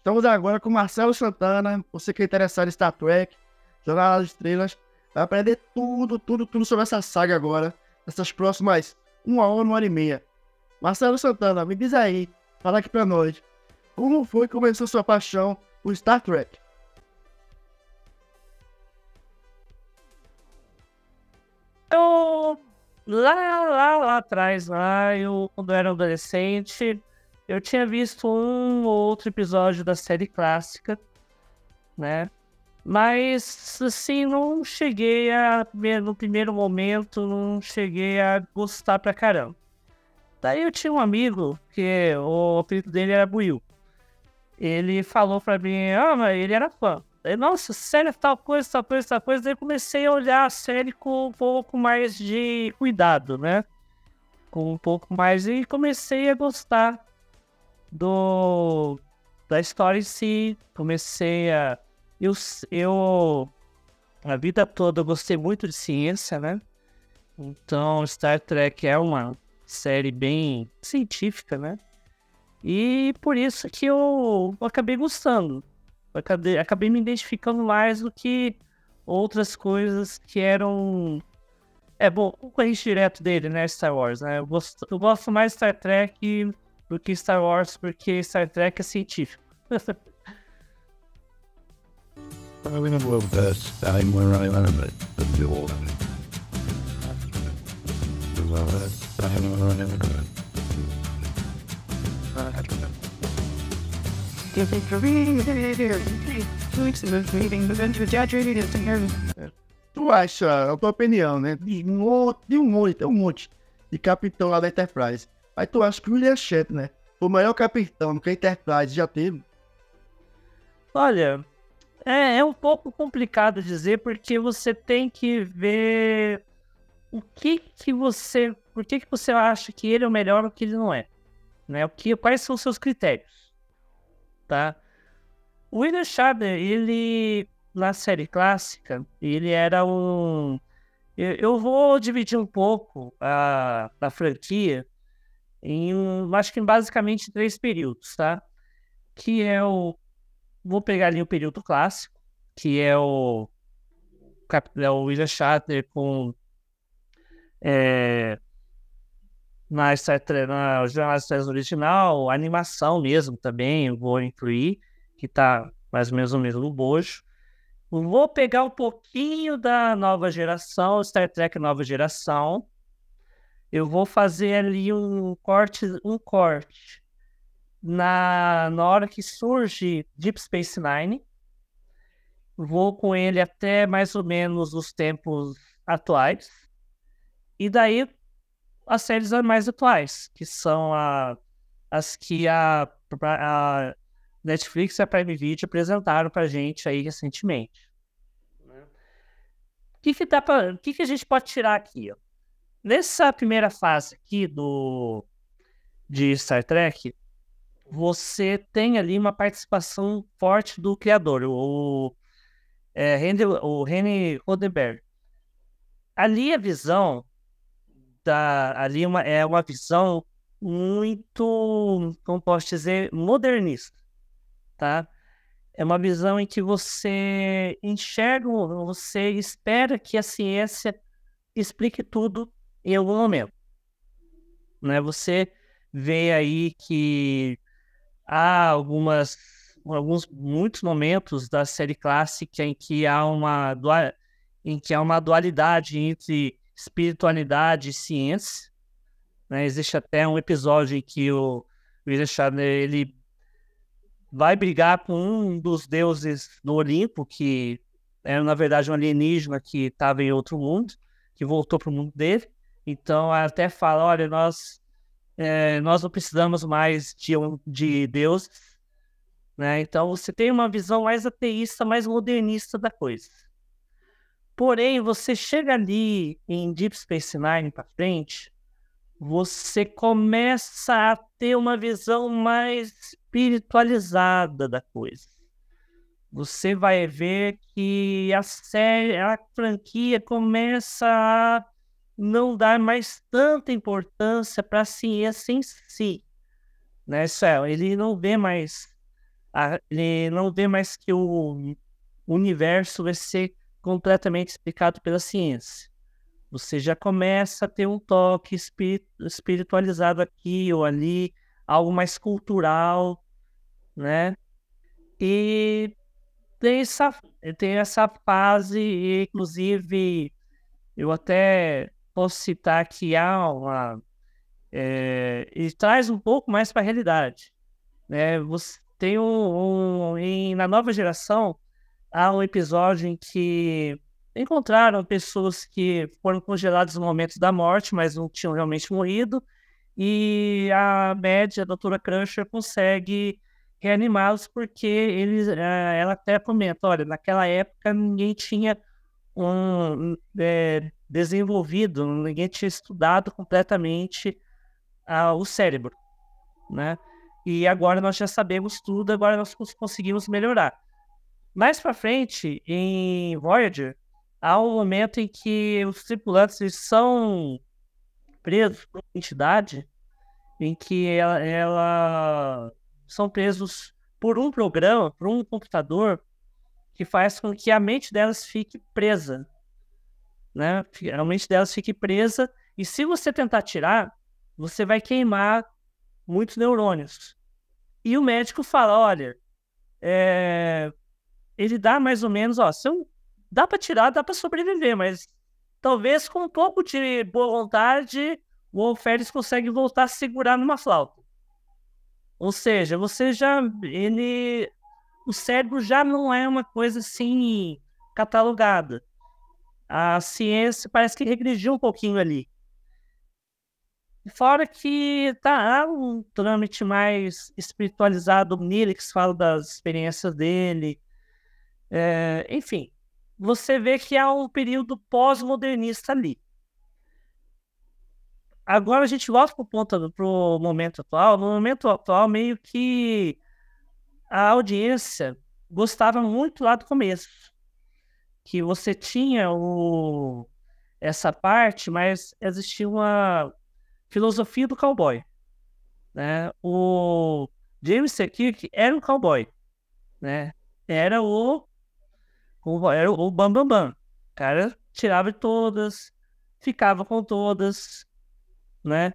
Estamos agora com Marcelo Santana, você que é interessado em Star Trek, Jornada das Estrelas, vai aprender tudo, tudo, tudo sobre essa saga agora, nessas próximas uma hora, uma hora e meia. Marcelo Santana, me diz aí, fala aqui pra nós, como foi que começou sua paixão por Star Trek? Eu, lá, lá, lá atrás, lá, eu, quando eu era adolescente, eu tinha visto um ou outro episódio da série clássica, né? Mas, assim, não cheguei a. No primeiro momento, não cheguei a gostar pra caramba. Daí eu tinha um amigo, que o apelido dele era Buiu. Ele falou pra mim, ah, mas ele era fã. Daí, nossa, série tal coisa, tal coisa, tal coisa. Daí comecei a olhar a série com um pouco mais de cuidado, né? Com um pouco mais. E comecei a gostar do da história em si. Comecei a. Eu, eu. A vida toda eu gostei muito de ciência, né? Então, Star Trek é uma série bem científica, né? E por isso que eu, acabei gostando. Eu acabei, acabei me identificando mais do que outras coisas que eram. É, bom, o concorrente direto dele, né? Star Wars, né? Eu gosto, eu gosto mais de Star Trek do que Star Wars, porque Star Trek é científico. Tu acha, a tua opinião, né? De um, monte, de um monte, tem um monte de capitão lá da Enterprise. Aí tu acha que o William Shatner foi o maior capitão que a Enterprise já teve? Olha, é, é um pouco complicado dizer porque você tem que ver o que que você, por que que você acha que ele é o melhor ou que ele não é, né? O que, quais são os seus critérios, tá? O William Shatner, ele na série clássica, ele era um eu, eu vou dividir um pouco a, a franquia em acho que basicamente três períodos, tá? Que é o vou pegar ali o período clássico, que é o é o William Shatner com é, na Star Trek, na original, animação mesmo também, eu vou incluir, que tá mais ou menos no mesmo bojo. Vou pegar um pouquinho da nova geração, Star Trek nova geração, eu vou fazer ali um corte, um corte na, na hora que surge Deep Space Nine. Vou com ele até mais ou menos os tempos atuais. E daí as séries mais atuais, que são a, as que a, a Netflix e a Prime Video apresentaram pra gente aí recentemente. O que, que, dá o que, que a gente pode tirar aqui? Nessa primeira fase aqui do de Star Trek, você tem ali uma participação forte do criador, o, é, Henry, o Henry Roddenberry. Ali a visão da, ali uma, é uma visão muito, como posso dizer, modernista, tá? É uma visão em que você enxerga, você espera que a ciência explique tudo em algum momento. Né? Você vê aí que há algumas, alguns, muitos momentos da série clássica em que há uma, em que há uma dualidade entre espiritualidade e ciência. Né? Existe até um episódio em que o William ele vai brigar com um dos deuses do Olimpo, que era na verdade um alienígena que estava em outro mundo, que voltou para o mundo dele. Então, até fala, olha, nós, é, nós não precisamos mais de, de Deus, né? Então, você tem uma visão mais ateísta, mais modernista da coisa. Porém, você chega ali em Deep Space Nine para frente, você começa a ter uma visão mais espiritualizada da coisa. Você vai ver que a série, a franquia começa a não dar mais tanta importância para a ciência em si. Né, Céu? Ele não vê mais ele não vê mais que o universo vai ser completamente explicado pela ciência. Você já começa a ter um toque espiritualizado aqui ou ali, algo mais cultural, né? E tem essa, tem essa fase, inclusive, eu até posso citar que há uma. É, traz um pouco mais para a realidade. Né? Você tem um, um em, na nova geração há um episódio em que encontraram pessoas que foram congeladas no momento da morte, mas não tinham realmente morrido, e a média, a doutora Crusher, consegue reanimá-los porque eles, eh, ela até comenta, olha, naquela época ninguém tinha um, é, desenvolvido, ninguém tinha estudado completamente uh, o cérebro, né? E agora nós já sabemos tudo, agora nós conseguimos melhorar. Mais para frente, em Voyager, há um momento em que os tripulantes são presos por uma entidade em que ela, ela, são presos por um programa, por um computador que faz com que a mente delas fique presa, né? A mente delas fique presa e se você tentar tirar, você vai queimar muitos neurônios. E o médico fala, olha, é, ele dá mais ou menos, ó, são, dá para tirar, dá para sobreviver, mas talvez com um pouco de boa vontade, o alferes consegue voltar a segurar numa flauta. Ou seja, você já, ele, o cérebro já não é uma coisa assim catalogada. A ciência parece que regrediu um pouquinho ali. Fora que tá um trâmite mais espiritualizado, o Nilix fala das experiências dele, é, enfim, você vê que há um período pós-modernista ali. Agora a gente volta para o momento atual. No momento atual, meio que a audiência gostava muito lá do começo. Que você tinha o, essa parte, mas existia uma filosofia do cowboy. Né? O James. Kirk era um cowboy. Né? Era o era o Bambambam. Bam, bam. O cara tirava todas, ficava com todas, né?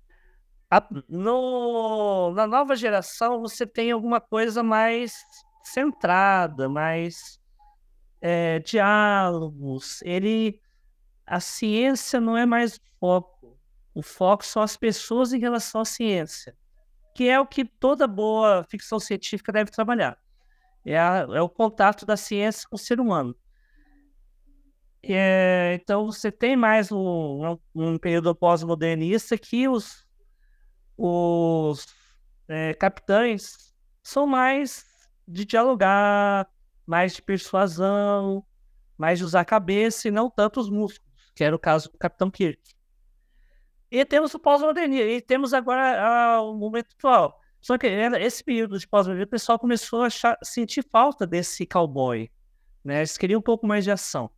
A, no, na nova geração você tem alguma coisa mais centrada, mais é, diálogos. Ele, a ciência não é mais o foco. O foco são as pessoas em relação à ciência, que é o que toda boa ficção científica deve trabalhar. É, a, é o contato da ciência com o ser humano. É, então você tem mais um, um período pós-modernista que os, os é, capitães são mais de dialogar, mais de persuasão, mais de usar a cabeça e não tanto os músculos, que era o caso do Capitão Kirk. E temos o pós-modernismo, e temos agora o momento atual. Só que esse período de pós-modernismo, o pessoal começou a achar, sentir falta desse cowboy. Né? Eles queriam um pouco mais de ação.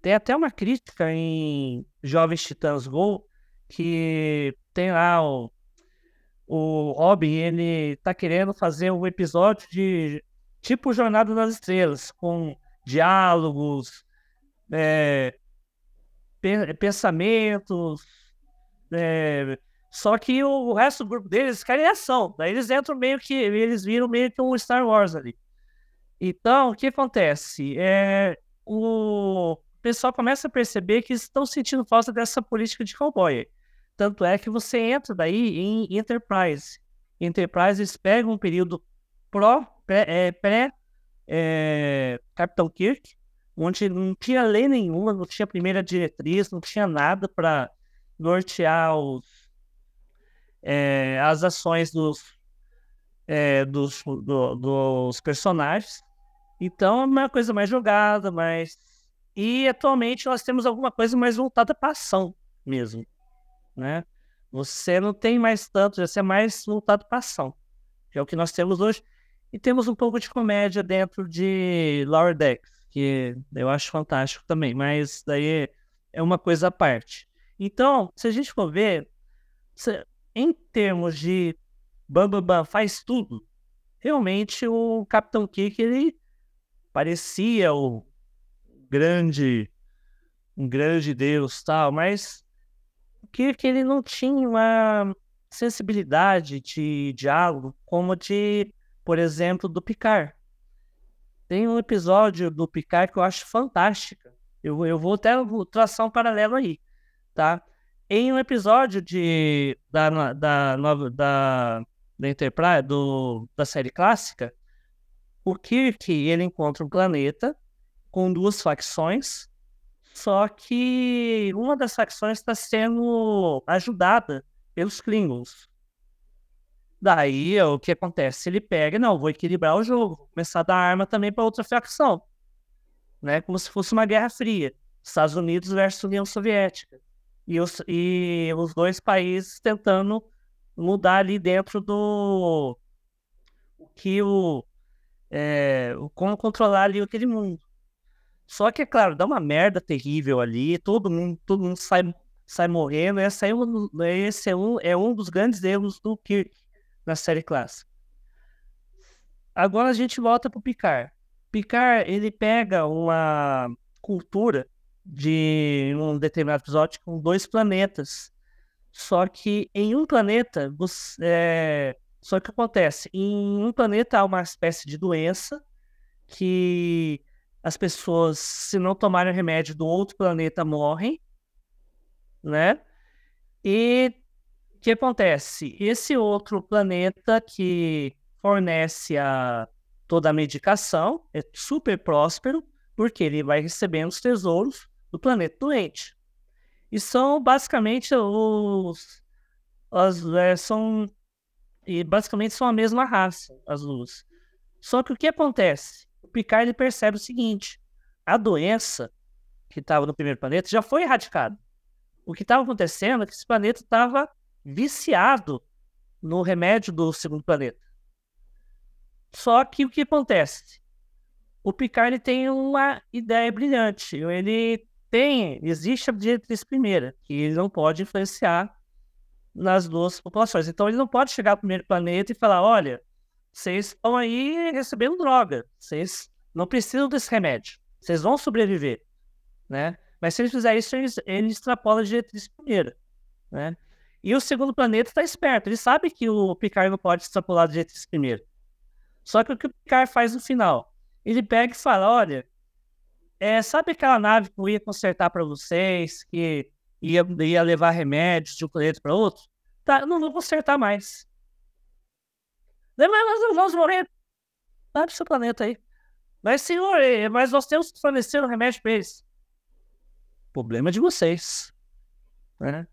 Tem até uma crítica em Jovens Titãs Go, que tem lá o, o Robin, ele tá querendo fazer um episódio de tipo Jornada das Estrelas, com diálogos, é, pensamentos, é, só que o, resto do grupo deles querem ação. Daí eles entram meio que. Eles viram meio que um Star Wars ali. Então, o que acontece? É, o pessoal começa a perceber que estão sentindo falta dessa política de cowboy. Tanto é que você entra daí em Enterprise. Enterprise eles pegam um período pró, pré, é, pré é, Capitão Kirk, onde não tinha lei nenhuma, não tinha primeira diretriz, não tinha nada para nortear os, é, as ações dos, é, dos, do, dos personagens. Então é uma coisa mais jogada, mais. E atualmente nós temos alguma coisa mais voltada para ação mesmo. Né? Você não tem mais tanto, já é mais voltado para ação. Que é o que nós temos hoje. E temos um pouco de comédia dentro de Lower Decks, que eu acho fantástico também, mas daí é uma coisa à parte. Então, se a gente for ver, em termos de Bam Bam Bam faz tudo, realmente o Capitão Kirk ele parecia o grande um grande deus tal, mas o Kirk ele não tinha uma sensibilidade de diálogo como de, por exemplo, do Picard. Tem um episódio do Picard que eu acho fantástica. Eu, eu vou até traçar um paralelo aí, tá? Em um episódio de, da, da, da, da, da Enterprise, do, da série clássica, o Kirk ele encontra um planeta com duas facções, só que uma das facções está sendo ajudada pelos Klingons. Daí, o que acontece? Ele pega, não, vou equilibrar o jogo, vou começar a dar arma também para outra facção. Né? Como se fosse uma guerra fria. Estados Unidos versus União Soviética. E os, e os dois países tentando mudar ali dentro do o que o, é, como controlar ali aquele mundo. Só que, é claro, dá uma merda terrível ali, todo mundo, todo mundo sai sai morrendo. Esse, é um, esse é, um, é um dos grandes erros do Kirk na série clássica. Agora a gente volta para o Picard. Picard, ele pega uma cultura de um determinado episódio com dois planetas. Só que em um planeta, você, é... só que acontece, em um planeta há uma espécie de doença que as pessoas, se não tomarem remédio do outro planeta, morrem né? E o que acontece? Esse outro planeta que fornece a, toda a medicação é super próspero, porque ele vai recebendo os tesouros do planeta doente. E são basicamente os. As, é, são, e basicamente são a mesma raça, as luzes. Só que o que acontece? Picard ele percebe o seguinte: a doença que estava no primeiro planeta já foi erradicada o que estava acontecendo é que esse planeta estava viciado no remédio do segundo planeta. Só que o que acontece? O Picard tem uma ideia brilhante. Ele tem, existe a diretriz primeira, que ele não pode influenciar nas duas populações. Então ele não pode chegar ao primeiro planeta e falar: olha, vocês estão aí recebendo droga, vocês não precisam desse remédio, vocês vão sobreviver, né? Mas se ele fizer isso, ele, ele extrapola a diretriz primeira, né? E o segundo planeta está esperto, ele sabe que o Picard não pode extrapolar a diretriz primeira. Só que o que o Picard faz no final? Ele pega e fala, olha, é, sabe aquela nave que eu ia consertar para vocês, que ia, ia levar remédios de um planeta para outro? Tá, eu não vou consertar mais. Mas nós vamos morrer. Vai pro seu planeta aí. Mas, senhor, é, mas nós temos que fornecer um remédio para eles. Problema de vocês. Né?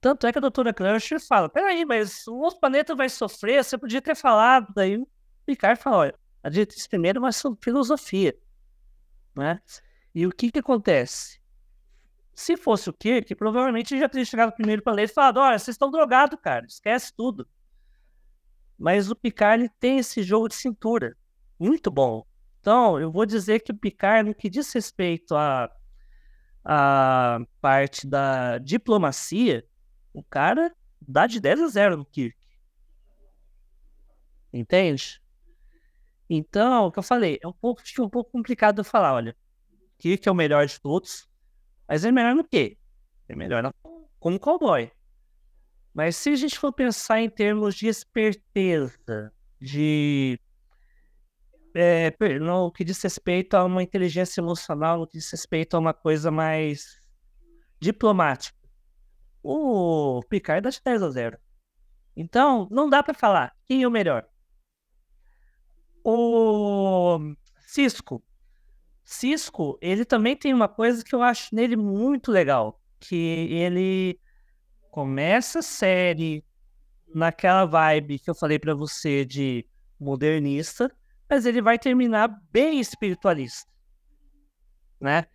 Tanto é que a doutora Crusher fala: peraí, mas o outro planeta vai sofrer, você podia ter falado. Daí o Picard fala: olha, a diretriz primeiro é uma filosofia. Né? E o que que acontece? Se fosse o Kirk, provavelmente já teria chegado primeiro planeta e falado: olha, vocês estão drogados, cara, esquece tudo. Mas o Picard ele tem esse jogo de cintura muito bom. Então, eu vou dizer que o Picard, no que diz respeito a a parte da diplomacia, o cara dá de 10 a 0 no Kirk. Entende? Então, o que eu falei, é um pouco, um pouco complicado eu falar, olha, Kirk é o melhor de todos, mas é melhor no quê? É melhor como cowboy. Mas se a gente for pensar em termos de esperteza, de é, no que diz respeito a uma inteligência emocional, no que diz respeito a uma coisa mais diplomática. O Picard dá de 10 a 0. Então, não dá para falar quem é o melhor. O Cisco. Cisco, ele também tem uma coisa que eu acho nele muito legal, que ele começa a série naquela vibe que eu falei para você de modernista, mas ele vai terminar bem espiritualista, né?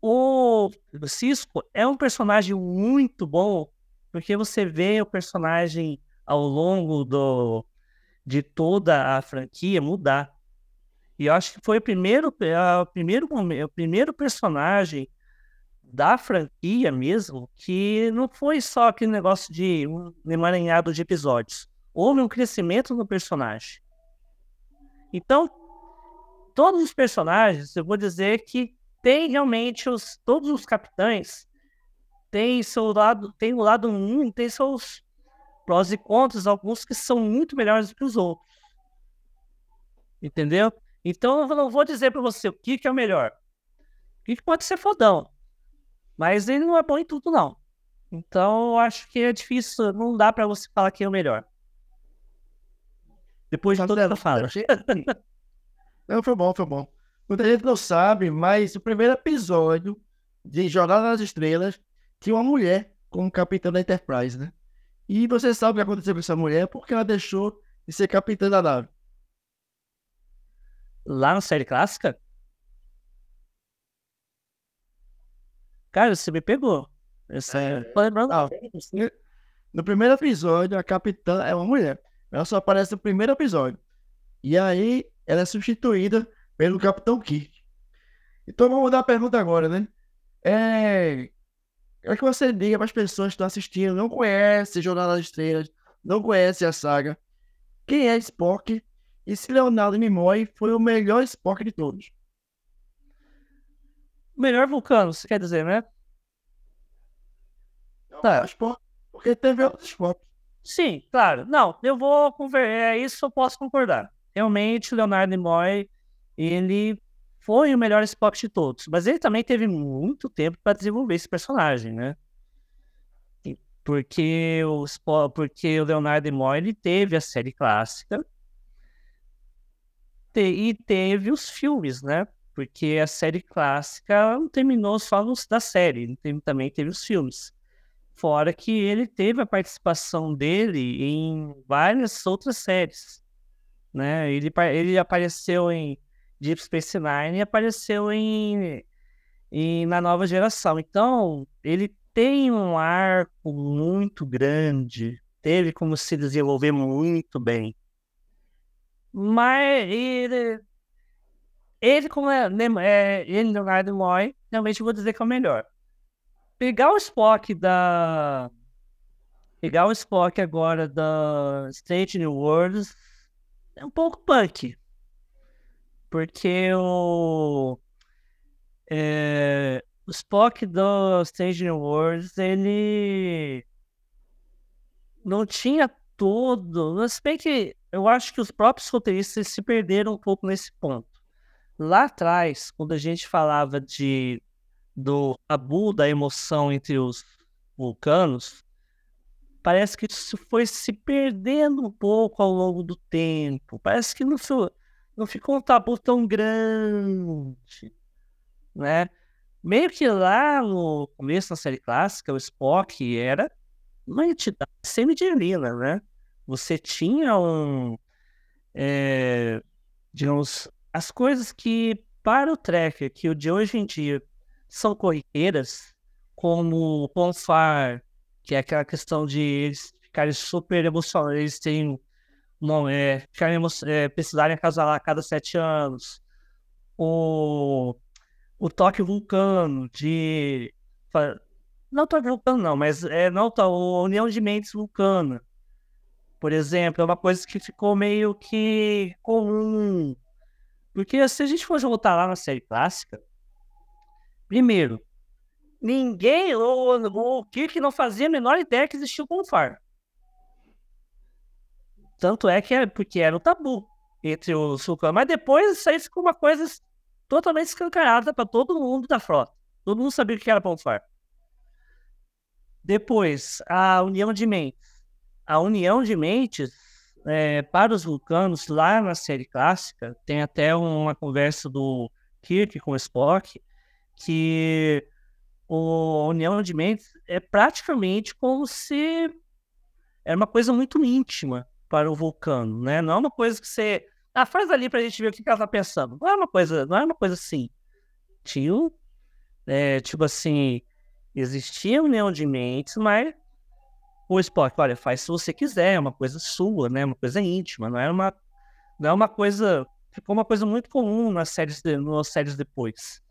O Cisco é um personagem muito bom, porque você vê o personagem ao longo do, de toda a franquia mudar. E eu acho que foi o primeiro, o primeiro, o primeiro personagem da franquia mesmo que não foi só aquele negócio de um emaranhado de episódios. houve um crescimento no personagem. Então, todos os personagens, eu vou dizer que tem realmente os todos os capitães têm seu lado, tem o lado um, tem seus prós e contras, alguns que são muito melhores que os outros. Entendeu? Então eu não vou dizer para você o que, que é o melhor. O que, que pode ser fodão. Mas ele não é bom em tudo, não. Então eu acho que é difícil, não dá para você falar quem é o melhor. Depois de toda essa fala. Não, foi bom, foi bom. Muita gente não sabe, mas o primeiro episódio de Jornada nas Estrelas tinha uma mulher como capitã da Enterprise, né? E você sabe o que aconteceu com essa mulher porque ela deixou de ser capitã da nave. Lá na série clássica? Cara, você me pegou. Essa é... Tô lembrando. Ah, no primeiro episódio, a capitã é uma mulher. Ela só aparece no primeiro episódio. E aí, ela é substituída pelo Capitão Kirk. Então vamos mudar a pergunta agora, né? É. É que você diga para as pessoas que estão assistindo, não conhecem Jornada das Estrelas, não conhecem a saga. Quem é Spock? E se Leonardo Nimoy foi o melhor Spock de todos? Melhor vulcano, você quer dizer, né? Não, tá. Porque teve outros Spock. Sim, claro. Não, eu vou conversar. É, isso eu posso concordar. Realmente, Leonardo Nimoy ele foi o melhor Spock de todos, mas ele também teve muito tempo para desenvolver esse personagem, né? Porque o, Spock, porque o Leonardo Nimoy ele teve a série clássica e teve os filmes, né? Porque a série clássica não terminou só nos, da série, também teve os filmes. Fora que ele teve a participação dele em várias outras séries. Né? Ele, ele apareceu em Deep Space Nine apareceu em, em, na nova geração. Então, ele tem um arco muito grande, teve como se desenvolver muito bem. Mas ele, ele como é, é ele, Leonardo Moy, realmente vou dizer que é o melhor. Pegar o Spock da. Pegar o Spock agora da State New Worlds é um pouco punk. Porque o. É, o Spock do Strange Wars, ele. Não tinha todo. Mas bem que eu acho que os próprios roteiristas se perderam um pouco nesse ponto. Lá atrás, quando a gente falava de do tabu da emoção entre os vulcanos, parece que isso foi se perdendo um pouco ao longo do tempo. Parece que não, não ficou um tabu tão grande, né? Meio que lá no começo da série clássica, o Spock era uma entidade semidivina, né? Você tinha um, é, digamos, as coisas que para o Trekker, que o de hoje em dia são corriqueiras, como o Ponfar, que é aquela questão de eles ficarem super emocionados, eles têm não é, ficaremos, é, precisarem acasalar a cada sete anos. O, o toque vulcano de. Não toque vulcano, não, mas é não tá, a união de mentes vulcana. Por exemplo, é uma coisa que ficou meio que comum. Porque se a gente for voltar lá na série clássica, primeiro, ninguém, o, o Kirk não fazia a menor ideia que existia o Confar. Tanto é que é porque era o tabu entre os vulcanos. Mas depois isso aí ficou uma coisa totalmente escancarada para todo mundo da frota. Todo mundo sabia o que era Ponfar. Depois, a união de mentes. A união de mentes é, para os vulcanos, lá na série clássica, tem até uma conversa do Kirk com o Spock, que o, a união de mentes é praticamente como se era uma coisa muito íntima para o vulcano, né? Não é uma coisa que você. Ah, faz ali pra gente ver o que, ela tá pensando. Não é uma coisa, não é uma coisa assim. Tinha, é, tipo assim, existia união de mentes, mas o Spock, olha, faz se você quiser, é uma coisa sua, né? Uma coisa íntima, não é uma, não é uma coisa. Ficou uma coisa muito comum nas séries, de, nas séries depois.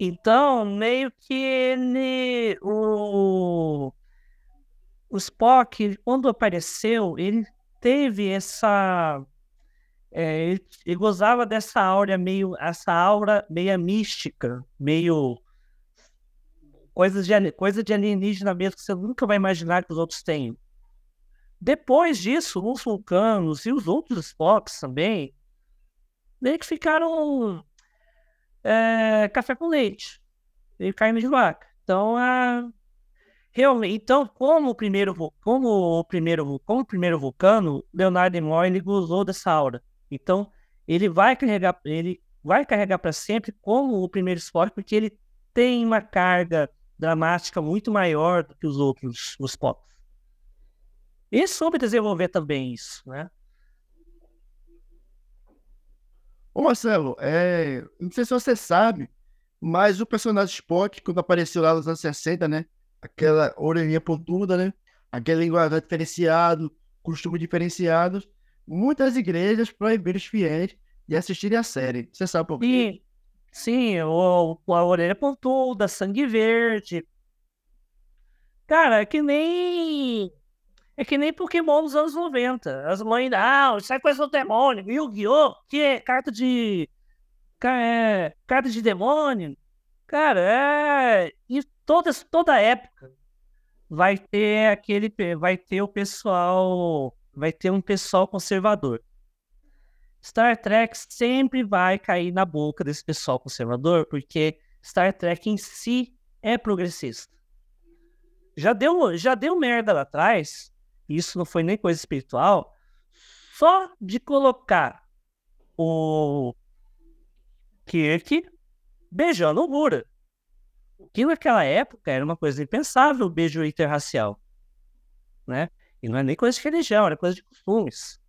Então, meio que ele. O, o Spock, quando apareceu, ele teve essa. É, ele, ele gozava dessa aura meio. Essa aura meio mística, meio. Coisas de, coisa de alienígena mesmo que você nunca vai imaginar que os outros têm. Depois disso, os vulcanos e os outros Spocks também meio que ficaram é, café com leite e carne de vaca. Então, a, realmente, então como o primeiro como o primeiro como o primeiro vulcano, Leonardo Nimoy ele gozou dessa aura. Então, ele vai carregar ele vai carregar para sempre como o primeiro Spock, porque ele tem uma carga dramática muito maior do que os outros os Spocks. E soube desenvolver também isso, né? Ô Marcelo, é... não sei se você sabe, mas o personagem Spock, quando apareceu lá nos anos 60, né? Aquela orelhinha pontuda, né? Aquele linguagem diferenciado, costumes diferenciados. Muitas igrejas proibiram os fiéis de assistirem a série. Você sabe por quê? Sim, o, a orelha pontuda, sangue verde. Cara, é que nem é que nem Pokémon dos anos 90. As mães, ah, sai coisa do demônio. Yu-Gi-Oh! Que é carta de. É, carta de demônio. Cara, é. E toda, toda época vai ter aquele. Vai ter o pessoal. Vai ter um pessoal conservador. Star Trek sempre vai cair na boca desse pessoal conservador, porque Star Trek em si é progressista. Já deu, já deu merda lá atrás isso não foi nem coisa espiritual, só de colocar o Kirk beijando o Mura. Que naquela época era uma coisa impensável o beijo interracial. Né? E não é nem coisa de religião, era coisa de costumes.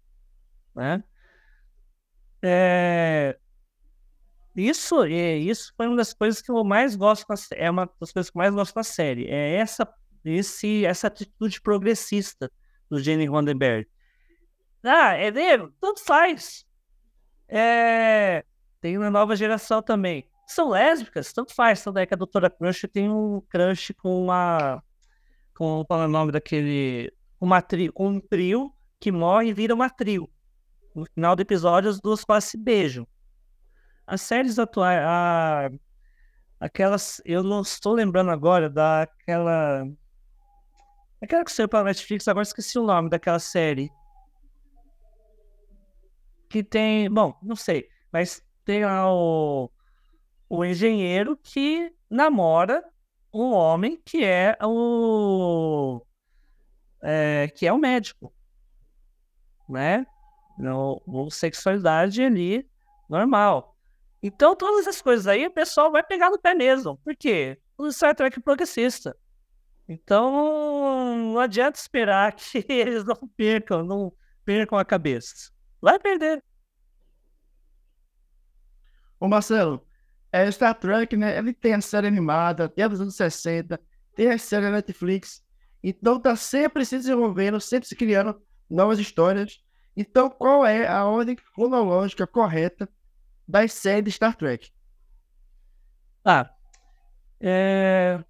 Né? É... Isso, é, isso foi uma das coisas que eu mais gosto, é uma das coisas que eu mais gosto da série. É essa, esse, essa atitude progressista do Gene Roddenberry. Ah, é negro? Tanto faz. É... Tem uma nova geração também. São lésbicas? Tanto faz. Tanto é que a doutora Crush tem um crush com uma. Com é o nome daquele. Uma tri... Um trio que morre e vira uma trio. No final do episódio, as duas quase se beijam. As séries atuais. A... Aquelas. Eu não estou lembrando agora daquela Aquela que saiu pela Netflix, agora esqueci o nome daquela série. Que tem. Bom, não sei. Mas tem lá o, o engenheiro que namora um homem que é o. É, que é o médico. Né? No, no sexualidade ali normal. Então, todas essas coisas aí, o pessoal vai pegar no pé mesmo. Por quê? O Star Trek progressista. Então, não adianta esperar que eles não percam, não percam a cabeça. Vai perder. Ô Marcelo, é, Star Trek, né? Ele tem a série animada, tem a dos anos 60, tem a série Netflix. Então tá sempre se desenvolvendo, sempre se criando novas histórias. Então, qual é a ordem cronológica correta das séries Star Trek? Ah, é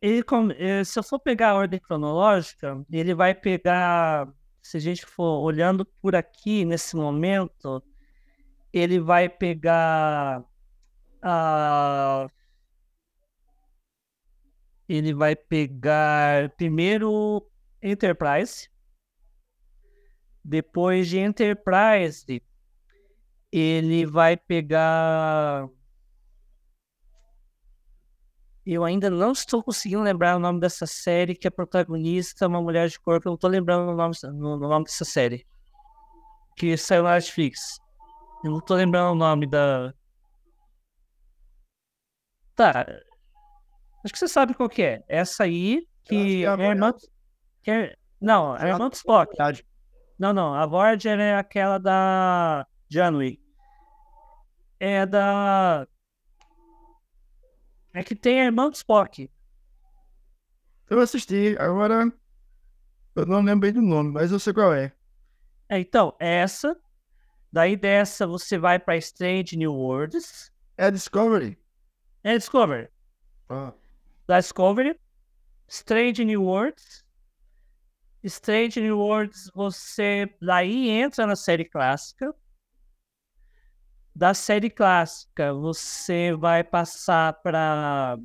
ele, eh, se eu for pegar a ordem cronológica, ele vai pegar, se a gente for olhando por aqui nesse momento, ele vai pegar a. Ele vai pegar primeiro Enterprise, depois de Enterprise, ele vai pegar eu ainda não estou conseguindo lembrar o nome dessa série que a protagonista é uma mulher de corpo. Eu não estou lembrando o nome, no, no nome dessa série. Que saiu na Netflix. Eu não estou lembrando o nome da. Tá. Acho que você sabe qual que é. Essa aí, que é a irmã. Que é... Não, é a irmã do Spock. Não, não. A Voyager é aquela da Janeway. É da é que tem a irmã do Spock. Eu assisti, agora eu não lembro bem do nome, mas eu sei qual é. é então, essa. Daí dessa você vai para Strange New Worlds. É Discovery? É Discovery. Ah. Da Discovery. Strange New Worlds. Strange New Worlds, você daí entra na série clássica. Da série clássica, você vai passar para.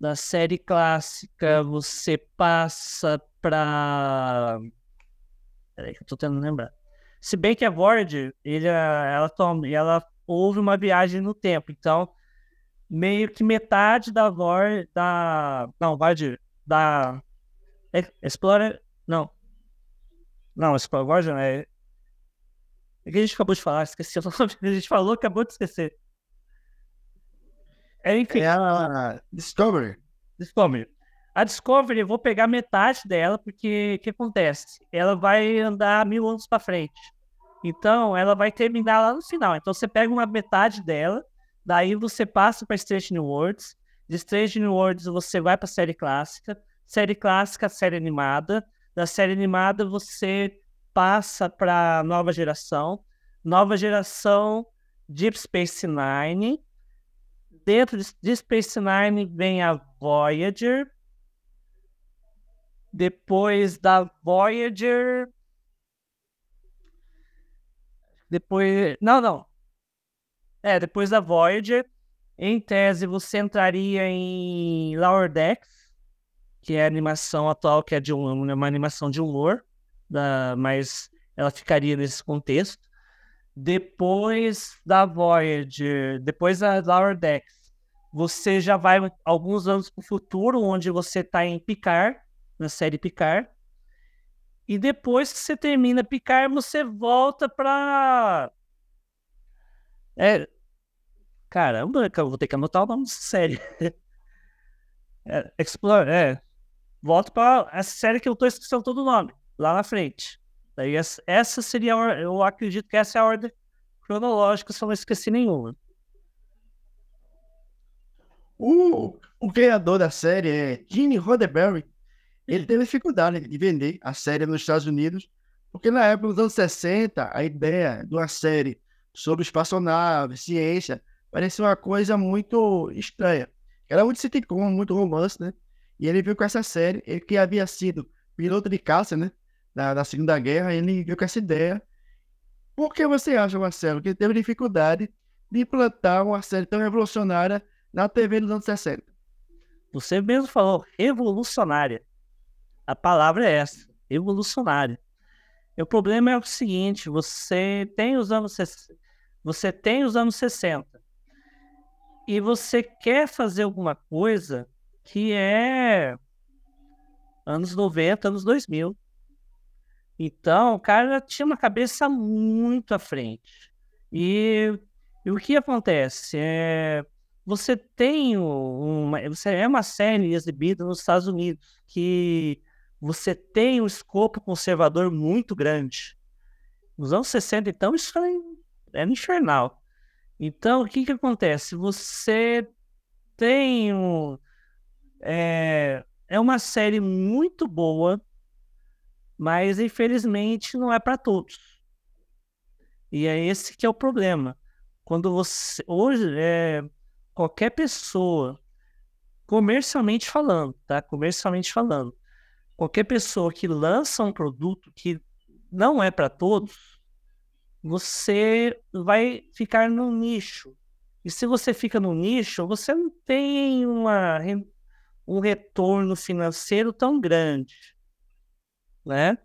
Da série clássica, você passa para. Peraí, que eu tô tentando lembrar. Se bem que a Voyager, ele, ela, toma, ela houve uma viagem no tempo, então meio que metade da Voyager, da. Não, Voyager, da Explorer. Não. Não, Explorer é. É que a gente acabou de falar, esqueci o nome a gente falou, acabou de esquecer. É, enfim. É a Discovery. Discovery. A Discovery, eu vou pegar metade dela, porque o que acontece? Ela vai andar mil anos para frente. Então, ela vai terminar lá no final. Então, você pega uma metade dela, daí você passa para Strange New Worlds. De Strange New Worlds, você vai para a série clássica série clássica, série animada. Da série animada você passa para nova geração. Nova geração Deep Space Nine. Dentro de Deep Space Nine vem a Voyager. Depois da Voyager. Depois. Não, não. É, depois da Voyager. Em tese, você entraria em Lower Decks que é a animação atual, que é de um, uma animação de humor, da, mas ela ficaria nesse contexto. Depois da Voyager, depois da Lower Decks, você já vai alguns anos para o futuro, onde você está em Picard, na série Picard. E depois que você termina Picard, você volta para. É. Caramba, eu vou ter que anotar o nome dessa série. é, Explore, é volto para essa série que eu estou esquecendo todo o nome, lá na frente. Daí essa, seria, eu acredito que essa é a ordem cronológica, se eu não esqueci nenhuma. O, o criador da série é Gene Roddenberry. Ele teve dificuldade de vender a série nos Estados Unidos, porque na época dos anos 60, a ideia de uma série sobre espaçonaves, ciência, parecia uma coisa muito estranha. Era muito sitcom, muito romance, né? E ele viu com essa série, ele que havia sido piloto de caça, né? Da, da Segunda Guerra, ele viu com essa ideia. Por que você acha, Marcelo, que teve dificuldade de implantar uma série tão revolucionária na TV dos anos 60? Você mesmo falou revolucionária. A palavra é essa, revolucionária. E o problema é o seguinte, você tem os anos você tem os anos 60 e você quer fazer alguma coisa que é anos 90, anos 2000. Então, o cara tinha uma cabeça muito à frente. E, e o que acontece? É, você tem uma, você é uma série exibida nos Estados Unidos que você tem um escopo conservador muito grande. Nos anos 60, então, isso era, era infernal. Então, o que, que acontece? Você tem um, é, é uma série muito boa, mas infelizmente não é para todos. E é esse que é o problema. Quando você hoje é qualquer pessoa comercialmente falando, tá? Comercialmente falando, qualquer pessoa que lança um produto que não é para todos, você vai ficar no nicho. E se você fica no nicho, você não tem uma um retorno financeiro tão grande, né?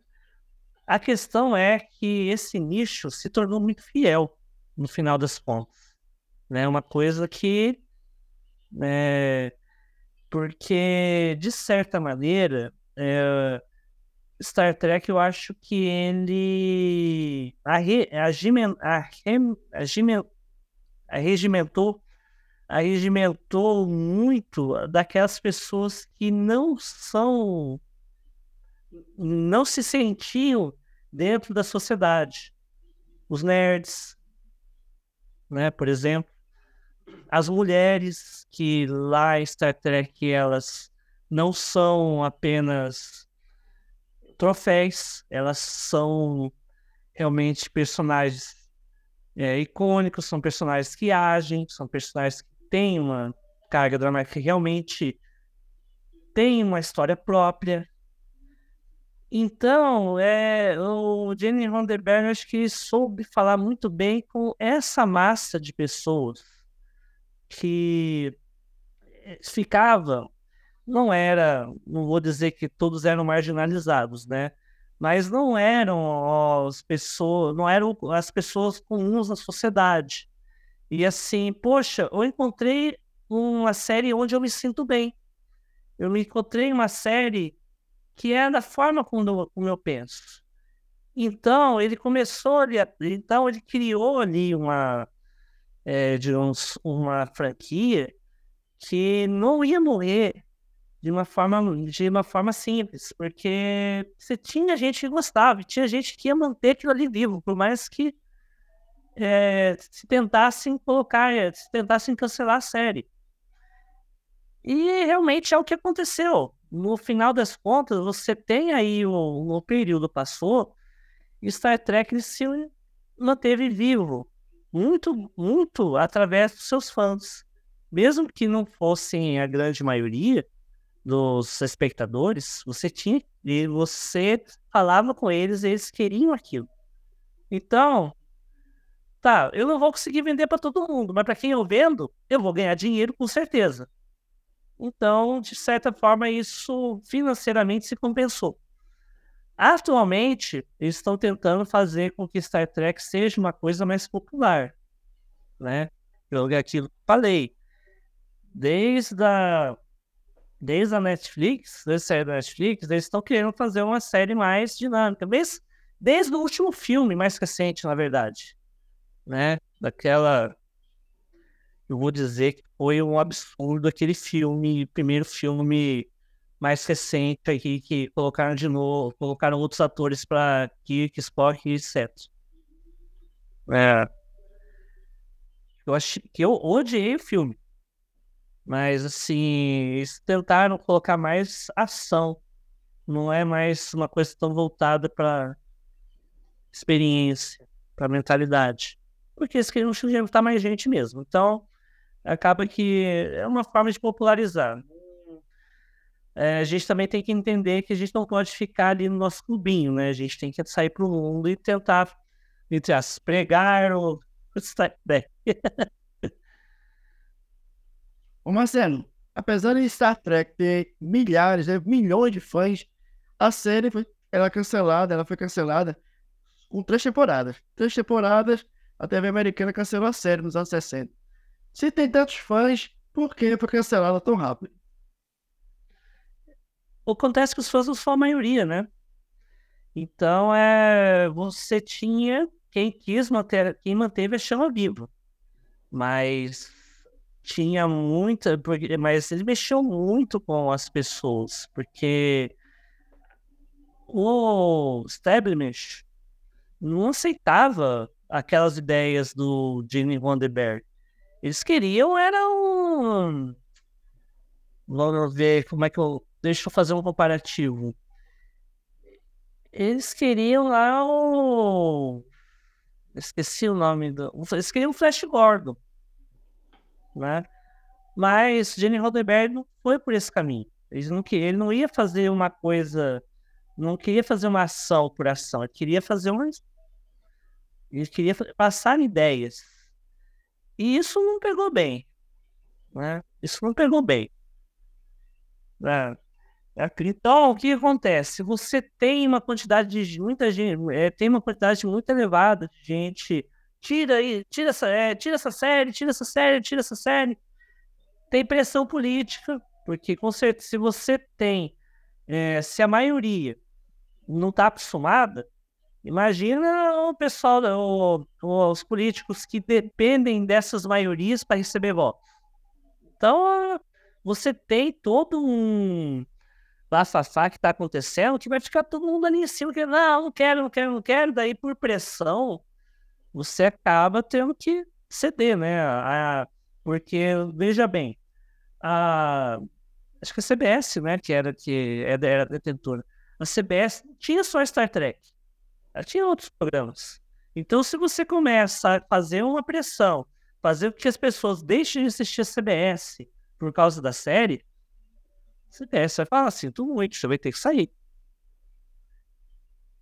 A questão é que esse nicho se tornou muito fiel no final das contas, né? Uma coisa que, é, porque de certa maneira, é, Star Trek eu acho que ele arregimentou arregimentou muito daquelas pessoas que não são, não se sentiam dentro da sociedade. Os nerds, né, por exemplo, as mulheres que lá em Star Trek elas não são apenas troféus, elas são realmente personagens é, icônicos, são personagens que agem, são personagens que tem uma carga dramática realmente tem uma história própria. Então, é, o Jenny Ronderberg, acho que soube falar muito bem com essa massa de pessoas que eh, ficavam, não era, não vou dizer que todos eram marginalizados, né? Mas não eram as pessoas, não eram as pessoas comuns na sociedade. E assim, poxa, eu encontrei uma série onde eu me sinto bem. Eu me encontrei uma série que é da forma como eu, como eu penso. Então, ele começou ali, então ele criou ali uma, é, de uns, uma franquia que não ia morrer de uma forma de uma forma simples, porque você tinha gente que gostava, tinha gente que ia manter aquilo ali vivo, por mais que é, se tentassem colocar, se tentassem cancelar a série. E realmente é o que aconteceu no final das contas, você tem aí o, o período passou, Star Trek se manteve vivo, muito, muito através dos seus fãs. Mesmo que não fossem a grande maioria dos espectadores, você tinha e você falava com eles, eles queriam aquilo. Então, tá, eu não vou conseguir vender para todo mundo, mas para quem eu vendo, eu vou ganhar dinheiro com certeza. Então, de certa forma, isso financeiramente se compensou. Atualmente, eles estão tentando fazer com que Star Trek seja uma coisa mais popular, né? Pelo aquilo que falei. Desde a, desde a Netflix, desde a Netflix, eles estão querendo fazer uma série mais dinâmica. Desde, desde o último filme, mais recente, na verdade. Né? Daquela eu vou dizer que foi um absurdo aquele filme, primeiro filme mais recente aqui, que colocaram de novo, colocaram outros atores para Kirk, Spock e etc. É, eu acho que eu odiei o filme. Mas assim, eles tentaram colocar mais ação. Não é mais uma coisa tão voltada para experiência, para mentalidade. Porque eles queriam juntar mais gente mesmo. Então, acaba que é uma forma de popularizar. É, a gente também tem que entender que a gente não pode ficar ali no nosso clubinho, né? A gente tem que sair para o mundo e tentar, entre as pregar ou bem. Ô Marcelo, apesar de Star Trek ter milhares, né, milhões de fãs, a série foi ela é cancelada, ela foi cancelada com três temporadas. Três temporadas, a TV americana cancelou a série nos anos 60. Se tem tantos fãs, por que foi cancelada tão rápido? Acontece que os fãs não são a maioria, né? Então, é, você tinha quem quis manter, quem manteve a chama viva. Mas tinha muita, mas ele mexeu muito com as pessoas, porque o establishment não aceitava aquelas ideias do Gene Roddenberry. Eles queriam era um. Vamos ver como é que eu. Deixa eu fazer um comparativo. Eles queriam lá o. Esqueci o nome do. Eles queriam o Flash Gordon. Né? Mas Jenny Roddenberry não foi por esse caminho. Ele não, ele não ia fazer uma coisa. Não queria fazer uma ação por ação. Ele queria fazer uma. Ele queria passar ideias. E isso não pegou bem. Né? Isso não pegou bem. Né? Então, o que acontece? Você tem uma quantidade de muita gente, é, tem uma quantidade muito elevada de gente. Tira aí, tira essa, é, tira essa série, tira essa série, tira essa série. Tem pressão política, porque com certeza, se você tem, é, se a maioria não está acostumada, Imagina o pessoal, o, os políticos que dependem dessas maiorias para receber votos. Então, você tem todo um bafafá que está acontecendo que vai ficar todo mundo ali em cima, que não, não quero, não quero, não quero. Daí, por pressão, você acaba tendo que ceder, né? A, porque, veja bem, a, acho que a CBS, né, que era, que era detentora, a CBS tinha só Star Trek. Ela tinha outros programas. Então, se você começa a fazer uma pressão, fazer com que as pessoas deixem de assistir a CBS por causa da série, a CBS vai falar assim, tudo muito, você vai ter que sair.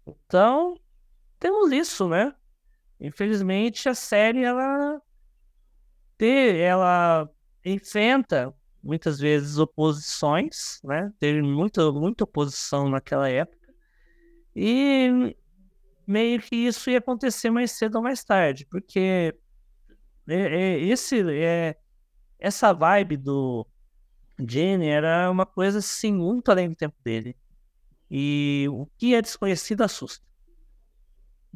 Então, temos isso, né? Infelizmente, a série, ela, ela enfrenta muitas vezes oposições, né? Teve muita, muita oposição naquela época. E meio que isso ia acontecer mais cedo ou mais tarde, porque é, é, esse, é, essa vibe do Jenny era uma coisa assim, muito além do tempo dele. E o que é desconhecido assusta.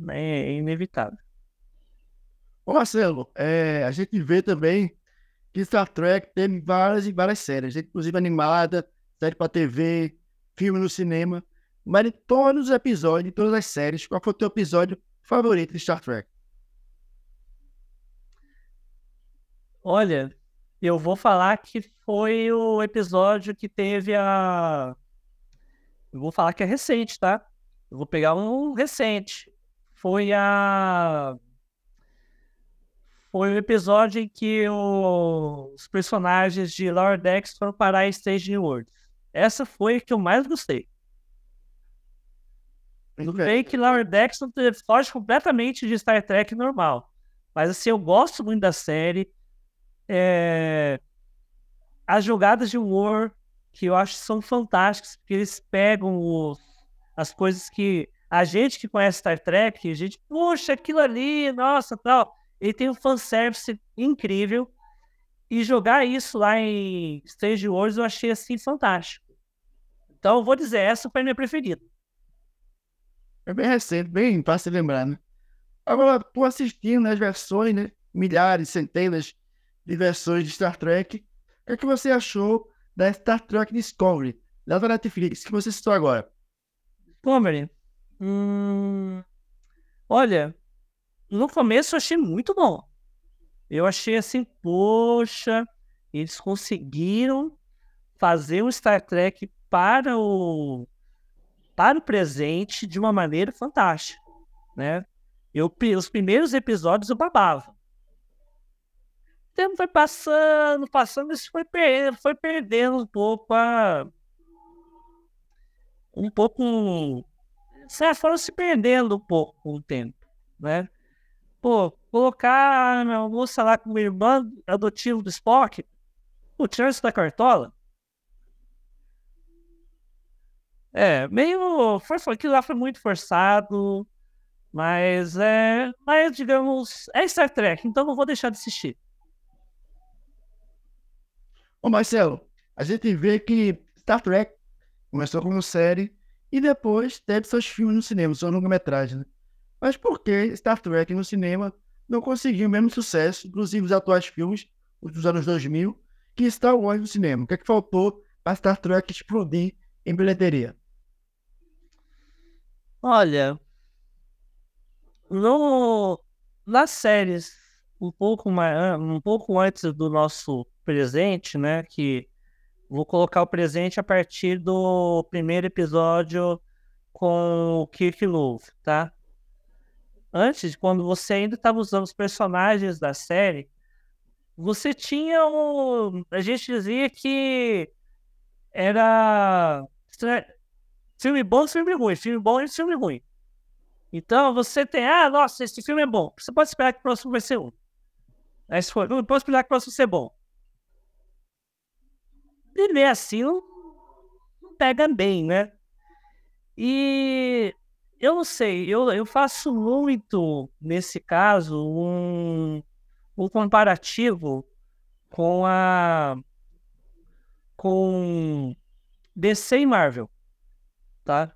É inevitável. Ô Marcelo, é, a gente vê também que Star Trek tem várias e várias séries, inclusive animada, série para TV, filme no cinema. Mas de todos os episódios, de todas as séries, qual foi o teu episódio favorito de Star Trek? Olha, eu vou falar que foi o episódio que teve a. Eu vou falar que é recente, tá? Eu vou pegar um recente. Foi a. Foi o episódio em que os personagens de Lower Decks foram parar a Stage World. Essa foi a que eu mais gostei. Tudo bem que Lower Decks foge completamente de Star Trek normal. Mas assim, eu gosto muito da série. É... As jogadas de humor que eu acho que são fantásticas, porque eles pegam os... as coisas que a gente que conhece Star Trek, a gente, puxa, aquilo ali, nossa, tal. Ele tem um fanservice incrível. E jogar isso lá em Stage Wars eu achei assim fantástico. Então eu vou dizer, essa foi a minha preferida. É bem recente, bem fácil de lembrar, né? Agora, por assistindo as versões, né? Milhares, centenas de versões de Star Trek, o que, é que você achou da Star Trek Discovery, da Netflix, que você citou agora? Discovery? Hum... Olha, no começo eu achei muito bom. Eu achei assim, poxa, eles conseguiram fazer um Star Trek para o para o presente de uma maneira fantástica, né? Eu, os primeiros episódios eu babava. O tempo foi passando, passando, isso foi perdendo, foi perdendo um pouco a. Um pouco. Certo, foram se perdendo um pouco com o tempo, né? Pô, colocar a minha moça lá como irmã adotiva do Spock, o Chance da Cartola, É, meio. Foi, aquilo lá foi muito forçado. Mas é. Mas, digamos, é Star Trek, então não vou deixar de assistir. Ô Marcelo, a gente vê que Star Trek começou como série e depois teve seus filmes no cinema, sua longa-metragem. Né? Mas por que Star Trek no cinema não conseguiu o mesmo sucesso, inclusive os atuais filmes, os dos anos 2000, que Star Wars no cinema? O que é que faltou para Star Trek explodir em bilheteria? Olha, no, nas séries um pouco mais, um pouco antes do nosso presente, né? Que vou colocar o presente a partir do primeiro episódio com o Kirk Love, tá? Antes, quando você ainda estava usando os personagens da série, você tinha um. A gente dizia que era Filme bom, filme ruim. Filme bom e filme ruim. Então você tem, ah, nossa, esse filme é bom. Você pode esperar que o próximo vai ser um. Aí se for, pode esperar que o próximo vai ser bom. É assim, não, não pega bem, né? E eu não sei, eu, eu faço muito, nesse caso, um, um comparativo com a. com DC e Marvel tá?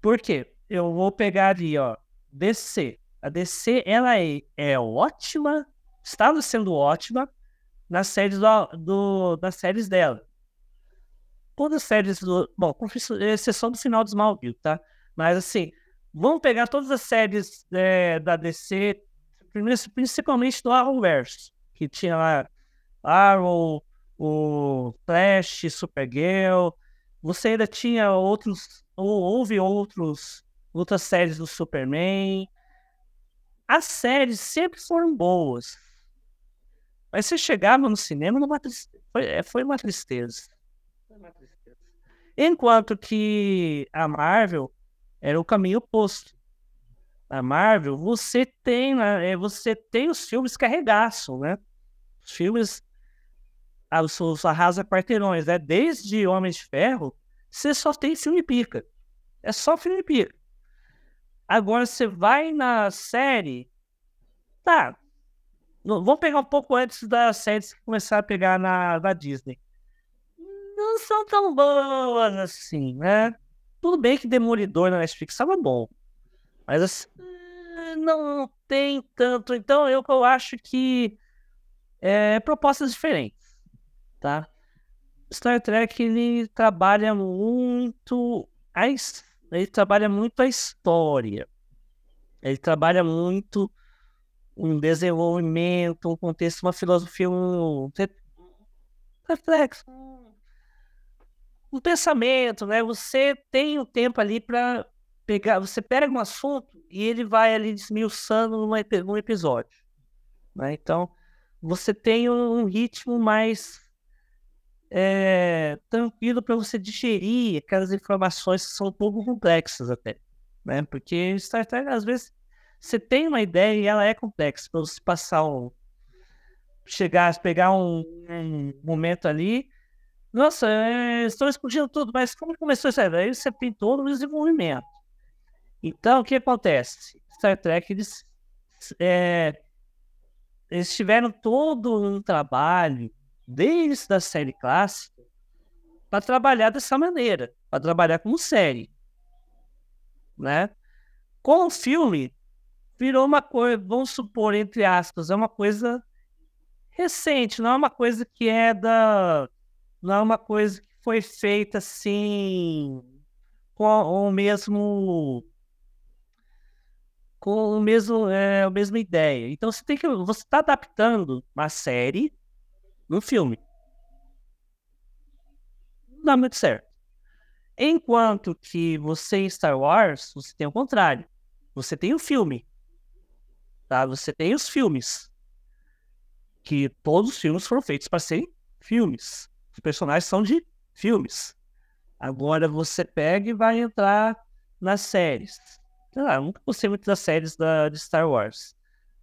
Por quê? Eu vou pegar ali, ó, DC. A DC, ela é, é ótima, estava sendo ótima nas séries, do, do, das séries dela. Todas as séries do... Bom, com exceção do final dos Smallville, tá? Mas, assim, vamos pegar todas as séries é, da DC, principalmente do Arrowverse, que tinha lá Arrow, o Flash, Supergirl, você ainda tinha outros, ou houve outros, outras séries do Superman. As séries sempre foram boas. Mas você chegava no cinema numa tristeza. Foi, é, foi uma tristeza. Foi uma tristeza. Enquanto que a Marvel, era o caminho oposto. Na Marvel, você tem, né, você tem os filmes que né? Os filmes arrasa quarteirões, né? Desde Homem de Ferro, você só tem filme pica. É só filme pica. Agora você vai na série. Tá. Vamos pegar um pouco antes das séries que começaram a pegar na, na Disney. Não são tão boas assim, né? Tudo bem que Demolidor na Netflix estava bom. Mas assim, não tem tanto. Então eu, eu acho que é propostas diferentes, tá? Star Trek ele trabalha muito a, ele trabalha muito a história. Ele trabalha muito um desenvolvimento, um contexto, uma filosofia, um reflexo, um pensamento, né? Você tem o um tempo ali para pegar, você pega um assunto e ele vai ali desmiuçando num episódio, né? Então, você tem um ritmo mais é, tranquilo para você digerir aquelas informações que são um pouco complexas até, né? Porque Star Trek, às vezes, você tem uma ideia e ela é complexa para você passar um... chegar, pegar um, um momento ali nossa, é, estou explodindo tudo, mas como começou isso? Aí você tem todo o desenvolvimento. Então, o que acontece? Star Trek, eles, é, eles tiveram todo um trabalho desde a série clássica para trabalhar dessa maneira, para trabalhar como série, né? Com o filme virou uma coisa, vamos supor entre aspas, é uma coisa recente, não é uma coisa que é da, não é uma coisa que foi feita assim com o mesmo com o mesmo é, a mesma ideia. Então você tem que você está adaptando uma série no filme. Não dá muito certo. Enquanto que você em Star Wars, você tem o contrário. Você tem o filme. Tá? Você tem os filmes. Que todos os filmes foram feitos para serem filmes. Os personagens são de filmes. Agora você pega e vai entrar nas séries. Eu nunca gostei muito das séries da, de Star Wars.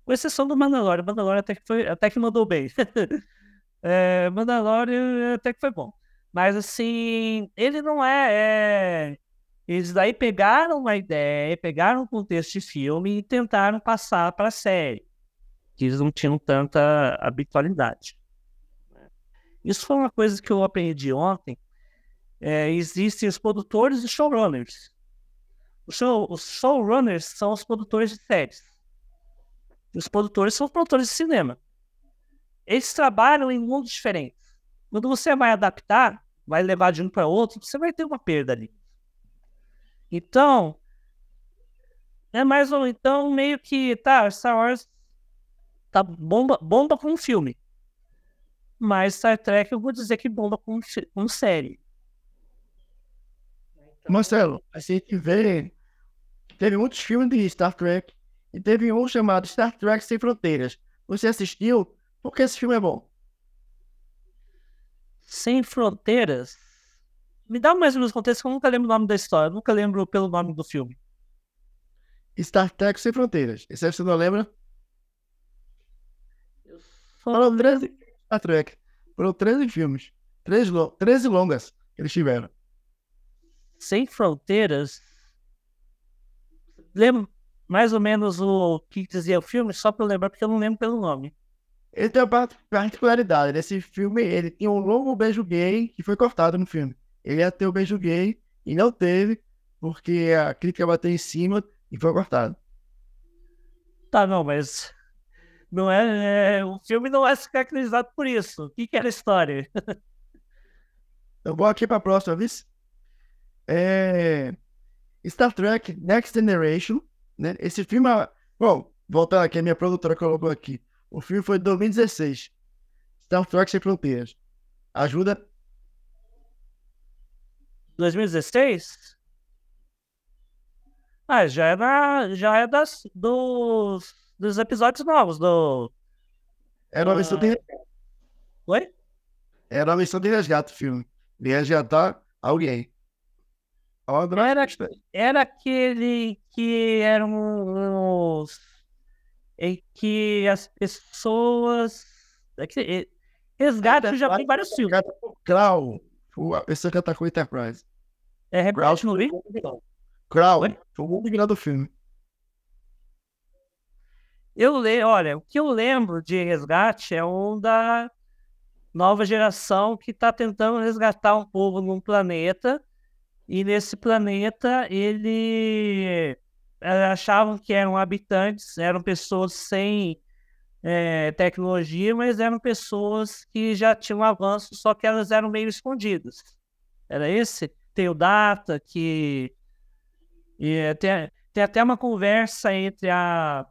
Com exceção do Mandalorian. Mandalorian até que, foi, até que mandou bem. É, Mandalorian até que foi bom. Mas assim, ele não é, é. Eles daí pegaram uma ideia, pegaram um contexto de filme e tentaram passar para a série. Que eles não tinham tanta habitualidade. Isso foi uma coisa que eu aprendi ontem. É, existem os produtores e showrunners. Show, os showrunners são os produtores de séries. Os produtores são os produtores de cinema eles trabalham em mundos diferentes. Quando você vai adaptar, vai levar de um para outro, você vai ter uma perda ali. Então, é mais ou então meio que tá, Star Wars tá bomba, bomba com filme. Mas Star Trek eu vou dizer que bomba com, com série. Marcelo, a gente vê. Teve muitos filmes de Star Trek e teve um chamado Star Trek Sem Fronteiras. Você assistiu? Porque esse filme é bom. Sem Fronteiras? Me dá mais ou menos contexto que eu nunca lembro o nome da história. Nunca lembro pelo nome do filme. Star Trek Sem Fronteiras. Esse aí você não lembra? Foram 13 Star Trek. Foram 13 filmes. 13, 13 longas que eles tiveram. Sem Fronteiras? Lembro mais ou menos o que dizia o filme, só para eu lembrar, porque eu não lembro pelo nome. Ele tem uma particularidade. Nesse filme, ele tinha um longo beijo gay que foi cortado no filme. Ele ia ter o um beijo gay e não teve, porque a crítica bateu em cima e foi cortado. Tá, não, mas. Não é, é o filme não é caracterizado por isso. O que, que era a história? Eu vou aqui para a próxima, vez. É... Star Trek Next Generation. Né? Esse filme. É, bom, voltando aqui, a minha produtora colocou aqui. O filme foi de 2016. Star Trek Sem Fronteiras. Ajuda? 2016? Ah, já é, na, já é das, dos, dos episódios novos do. Era uma missão de resgate. Oi? Era uma missão de resgate o filme. De resgatar alguém. Era, era aquele que eram os. Em que as pessoas. É que, resgate já tem vários filmes. Crow. Esse que atacou Enterprise. É, repete, não vi? Crow. Foi o mundo do filme. Eu leio, olha, o que eu lembro de resgate é um da nova geração que está tentando resgatar um povo num planeta e nesse planeta ele achavam que eram habitantes, eram pessoas sem é, tecnologia, mas eram pessoas que já tinham avanço, só que elas eram meio escondidas. Era esse? Tem o Data, que. E tem, tem até uma conversa entre a.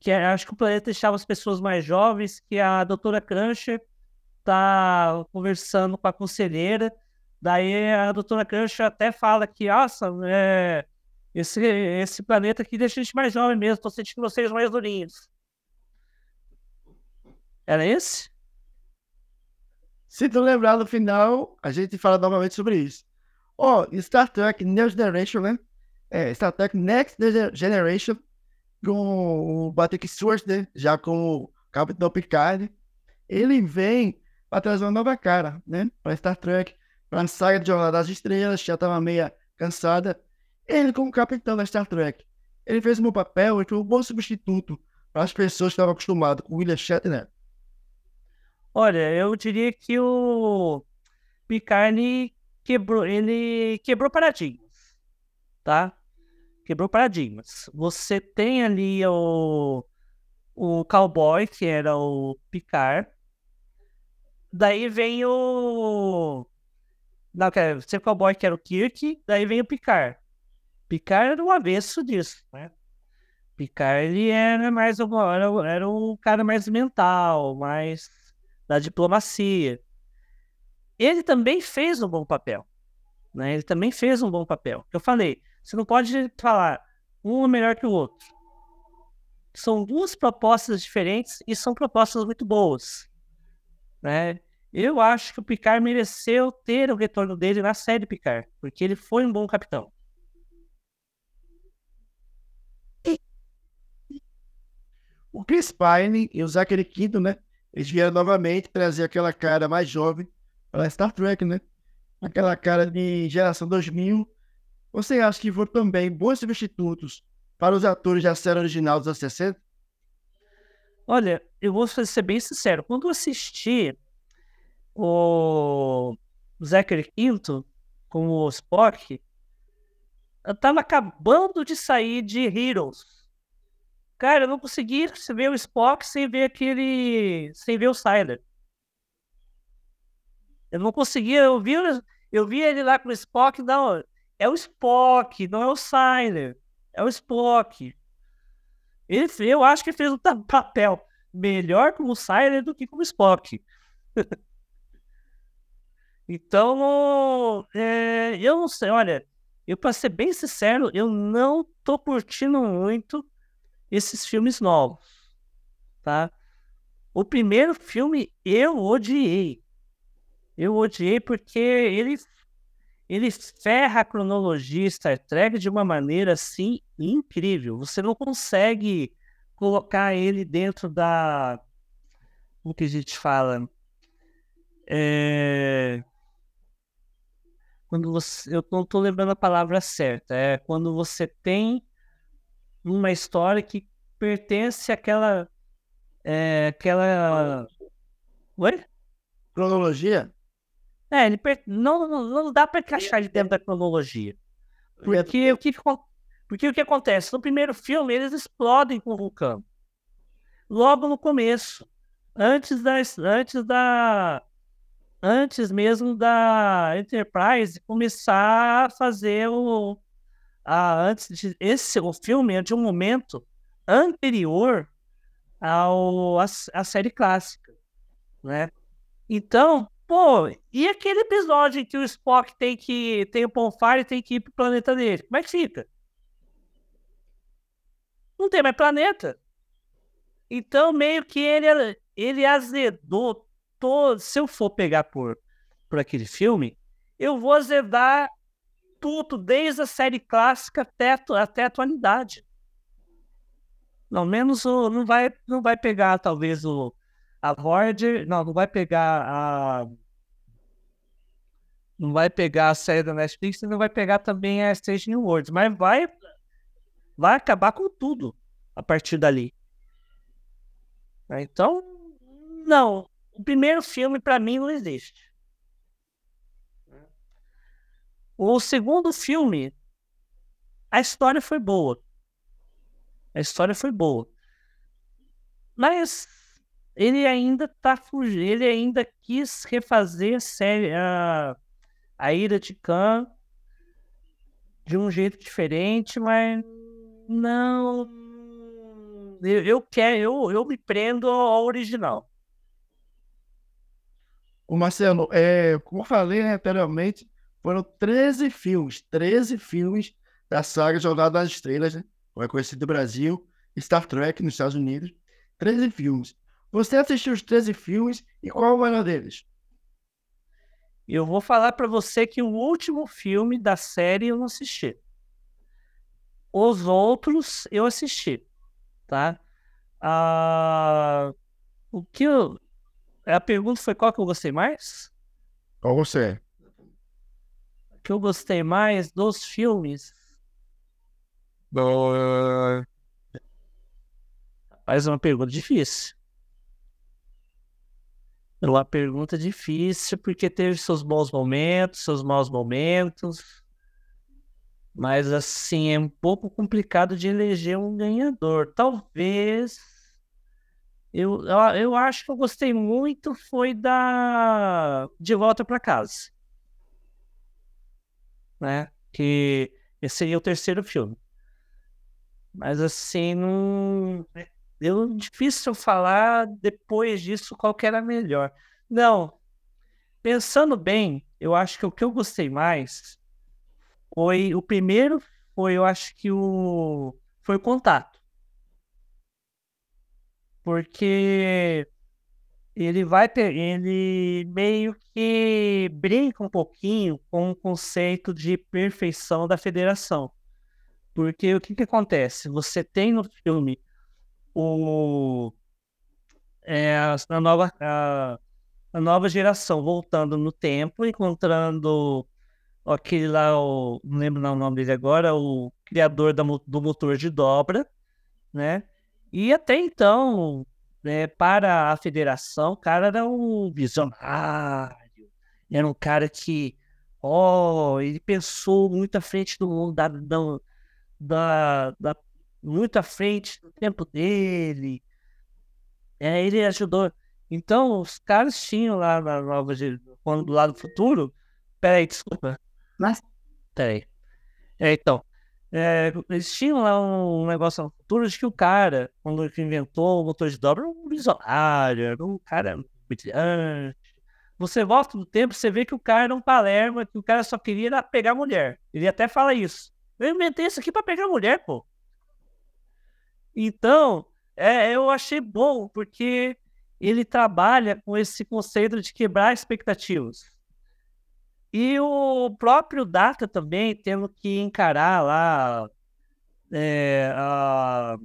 Que é, acho que o planeta deixava as pessoas mais jovens, que a doutora Cruncher está conversando com a conselheira. Daí a doutora Cruncher até fala que, nossa, é, esse, esse planeta aqui deixa a gente mais jovem mesmo, tô sentindo vocês mais durinhos. Era esse? Se tu lembrar no final, a gente fala novamente sobre isso. Ó, oh, Star Trek Next Generation, né? É, Star Trek Next Generation, com o Patrick Stewart, né? Já com o Capitão Picard. Ele vem para trazer uma nova cara, né? Para Star Trek, para a saga de Jornada das Estrelas, já estava meio cansada. Ele, como capitão da Star Trek, ele fez um bom papel e foi um bom substituto para as pessoas que estavam acostumadas com William Shatner. Olha, eu diria que o Picard quebrou, ele quebrou paradigmas, tá? Quebrou paradigmas. Você tem ali o, o cowboy, que era o Picard. Daí vem o. Não, quer o cowboy, que era o Kirk. Daí vem o Picard. Picard era o avesso disso, né? Picard ele era mais era, era um cara mais mental, mais da diplomacia. Ele também fez um bom papel. Né? Ele também fez um bom papel. Eu falei, você não pode falar um é melhor que o outro. São duas propostas diferentes e são propostas muito boas. Né? Eu acho que o Picard mereceu ter o retorno dele na série Picard, porque ele foi um bom capitão. O Chris Pine e o Zachary Quinto, né? Eles vieram novamente trazer aquela cara mais jovem para Star Trek, né? Aquela cara de geração 2000. Você acha que foram também bons substitutos para os atores da série original dos anos 60? Olha, eu vou ser bem sincero. Quando eu assisti o Zachary Quinto com o Spock, eu tava acabando de sair de Heroes. Cara, eu não consegui ver o Spock sem ver aquele. sem ver o Siler. Eu não conseguia, eu vi, eu vi ele lá com o Spock, não. É o Spock, não é o Siler. É o Spock. Ele, eu acho que fez um papel melhor como Siler do que como Spock. então, é, eu não sei, olha, eu para ser bem sincero, eu não tô curtindo muito esses filmes novos, tá? O primeiro filme eu odiei. Eu odiei porque ele ele ferra a cronologia Star Trek de uma maneira assim incrível. Você não consegue colocar ele dentro da como que a gente fala? É... Quando você, eu não estou lembrando a palavra certa. É quando você tem uma história que pertence àquela. É, aquela. Oi? Cronologia? É, ele per... não, não, não dá para encaixar ele dentro da cronologia. Porque o que, porque o que acontece? No primeiro filme, eles explodem com o vulcão. Logo no começo. Antes da. Antes da. Antes mesmo da Enterprise começar a fazer o, ah, antes de esse o filme é de um momento anterior ao a, a série clássica, né? Então, pô, e aquele episódio em que o Spock tem que tem o Ponfire tem que ir pro planeta dele, como é que fica? Não tem mais planeta. Então, meio que ele ele azedou todo. Se eu for pegar por por aquele filme, eu vou azedar tudo, desde a série clássica até, até a atualidade. Não, menos o. Não vai, não vai pegar, talvez, o. A Voyager. Não, não vai pegar a. Não vai pegar a série da Netflix não vai pegar também a Stage New Worlds. Mas vai. Vai acabar com tudo a partir dali. Então, não. O primeiro filme, para mim, não existe. O segundo filme, a história foi boa. A história foi boa. Mas ele ainda tá fugindo, ele ainda quis refazer a série, a, a Ira de Khan de um jeito diferente, mas não. Eu, eu quero, eu, eu me prendo ao original. O Marcelo, é, como eu falei anteriormente, foram 13 filmes, 13 filmes da saga Jornada das Estrelas, né? Como é conhecido no Brasil, Star Trek nos Estados Unidos. 13 filmes. Você assistiu os 13 filmes e qual é o melhor deles? Eu vou falar para você que o último filme da série eu não assisti. Os outros eu assisti, tá? Ah, o que eu... A pergunta foi qual que eu gostei mais? Qual você? Que eu gostei mais dos filmes? Uh... Faz uma pergunta difícil. É uma pergunta difícil, porque teve seus bons momentos, seus maus momentos. Mas, assim, é um pouco complicado de eleger um ganhador. Talvez. Eu, eu acho que eu gostei muito foi da De Volta para Casa né? Que esse seria o terceiro filme. Mas assim, não. Eu, difícil falar depois disso qual que era melhor. Não. Pensando bem, eu acho que o que eu gostei mais foi o primeiro foi, eu acho que o foi o contato. Porque ele vai ele meio que brinca um pouquinho com o conceito de perfeição da federação. Porque o que, que acontece? Você tem no filme o, é, a, nova, a, a nova geração voltando no tempo, encontrando aquele lá, o, não lembro o nome dele agora, o criador da, do motor de dobra, né? E até então, né, para a federação, o cara era um visionário, era um cara que, ó, oh, ele pensou muito à frente do mundo, da, da, da, muito à frente do tempo dele, é, ele ajudou. Então, os caras tinham lá na nova, quando do lado futuro, peraí, desculpa. Mas, peraí. É, então, é, eles tinham lá um negócio no futuro de que o cara, quando inventou o motor de dobra, era um visionário, era um cara brilhante. Você volta no tempo, você vê que o cara era um palerma, que o cara só queria pegar mulher. Ele até fala isso. Eu inventei isso aqui para pegar mulher, pô. Então, é, eu achei bom, porque ele trabalha com esse conceito de quebrar expectativas. E o próprio Data também tendo que encarar lá é, a,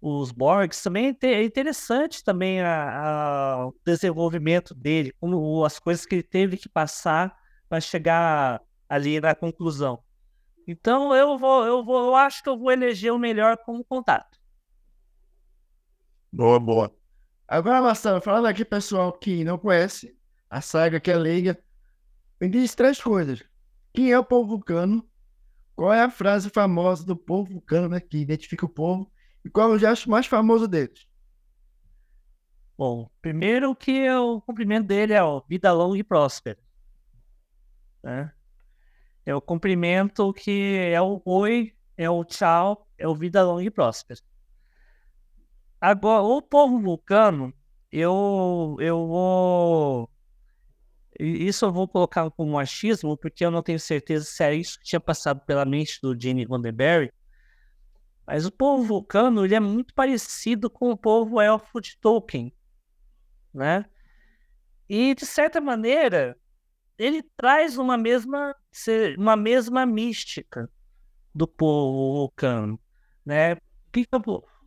os Borgs também é interessante também a, a, o desenvolvimento dele, como as coisas que ele teve que passar para chegar ali na conclusão. Então eu vou, eu vou, eu acho que eu vou eleger o melhor como contato. Boa, boa. Agora, Marcelo, falando aqui pessoal que não conhece a saga que é leiga, me diz três coisas. Quem é o povo vulcano? Qual é a frase famosa do povo vulcano, né, que identifica o povo? E qual é o gesto mais famoso deles? Bom, primeiro que o cumprimento dele é o vida longa e próspera. Né? É o cumprimento que é o oi, é o tchau, é o vida longa e próspera. Agora, o povo vulcano, eu, eu vou isso eu vou colocar como achismo, porque eu não tenho certeza se era isso que tinha passado pela mente do Gene Roddenberry. Mas o povo vulcano ele é muito parecido com o povo elfo de Tolkien, né? E de certa maneira, ele traz uma mesma, uma mesma mística do povo vulcano, né?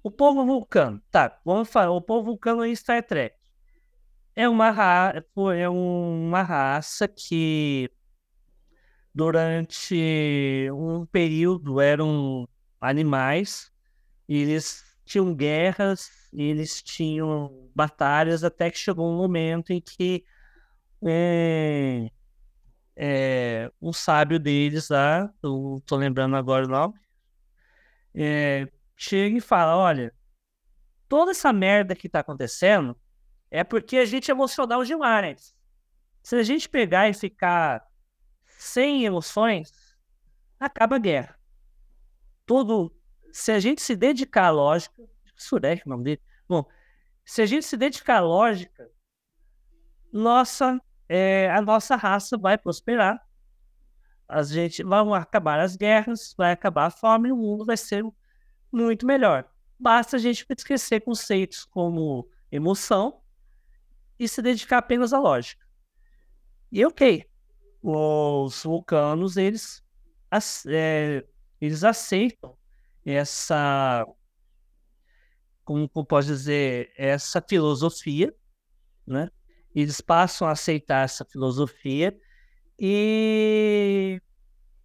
O povo vulcano, tá, vamos falar, o povo vulcano em Star Trek é uma, ra é uma raça que durante um período eram animais, eles tinham guerras, eles tinham batalhas, até que chegou um momento em que é, é, um sábio deles lá, eu tô lembrando agora o nome, é, chega e fala: Olha, toda essa merda que tá acontecendo é porque a gente é emocional demais. Se a gente pegar e ficar sem emoções, acaba a guerra. Todo, se a gente se dedicar à lógica, Surek, o nome dele. Bom, se a gente se dedicar à lógica, nossa, é, a nossa raça vai prosperar. A gente vão acabar as guerras, vai acabar a fome o mundo vai ser muito melhor. Basta a gente esquecer conceitos como emoção e se dedicar apenas à lógica. E ok, os vulcanos, eles, é, eles aceitam essa, como, como posso dizer, essa filosofia, né? Eles passam a aceitar essa filosofia e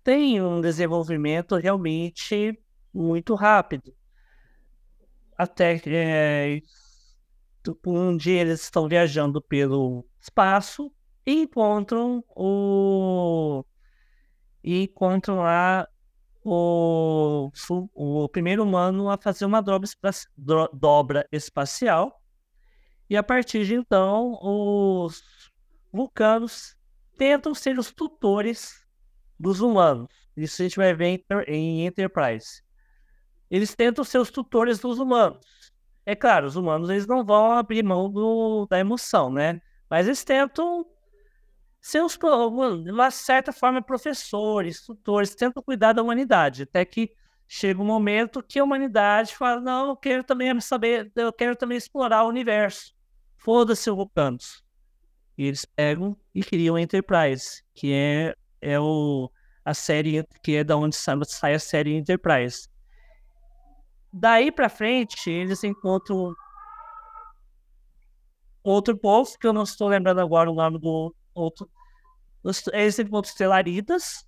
tem um desenvolvimento realmente muito rápido. Até é, um dia eles estão viajando pelo espaço e encontram o e encontram lá o, o primeiro humano a fazer uma dobra, dobra espacial. E a partir de então, os vulcanos tentam ser os tutores dos humanos. Isso a gente vai ver em Enterprise. Eles tentam ser os tutores dos humanos. É claro, os humanos eles não vão abrir mão do, da emoção, né? Mas eles tentam ser, os, de uma certa forma, professores, tutores, tentam cuidar da humanidade. Até que chega um momento que a humanidade fala: não, eu quero também saber, eu quero também explorar o universo. Foda-se, vulcanos. E eles pegam e criam a Enterprise, que é, é o, a série que é da onde sai, sai a série Enterprise. Daí para frente, eles encontram outro povo, que eu não estou lembrando agora o nome do outro. Eles encontram telaritas.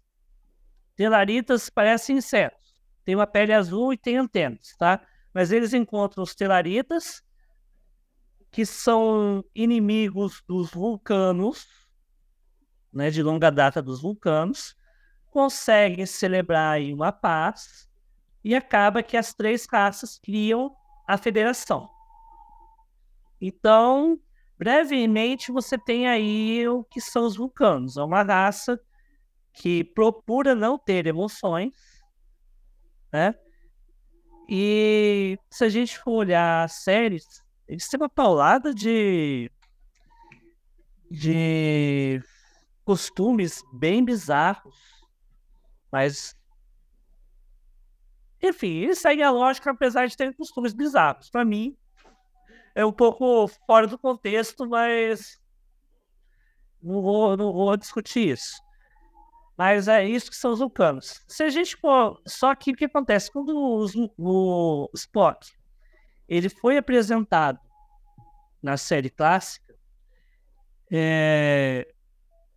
Telaritas parecem insetos. Tem uma pele azul e tem antenas, tá? Mas eles encontram os telaritas, que são inimigos dos vulcanos, né, de longa data dos vulcanos, conseguem celebrar uma paz e acaba que as três raças criam a federação. Então, brevemente, você tem aí o que são os vulcanos. É uma raça que procura não ter emoções, né? E se a gente for olhar as séries, eles têm uma paulada de, de costumes bem bizarros, mas enfim, eles seguem a lógica, apesar de terem costumes bizarros. Para mim, é um pouco fora do contexto, mas não vou, não vou discutir isso. Mas é isso que são os vulcanos. Se a gente for. Só que o que acontece? Quando o, o Spock ele foi apresentado na série clássica, é,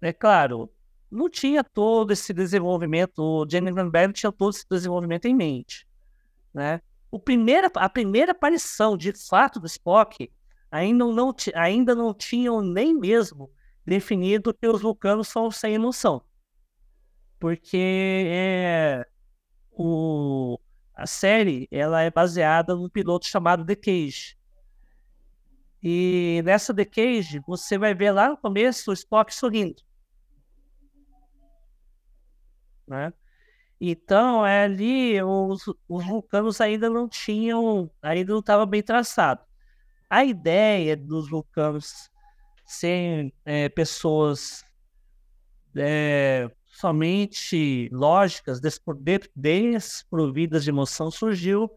é claro, não tinha todo esse desenvolvimento, o Jenny Granberry tinha todo esse desenvolvimento em mente, né? O primeira, a primeira aparição, de fato, do Spock ainda não, ainda não tinham nem mesmo definido que os vulcanos são sem emoção. Porque é, o, a série ela é baseada num piloto chamado The Cage. E nessa The Cage, você vai ver lá no começo o Spock sorrindo. Né? Então, é ali os, os vulcanos ainda não tinham, ainda não estava bem traçado. A ideia dos vulcanos serem é, pessoas é, somente lógicas, desprovidas de emoção, surgiu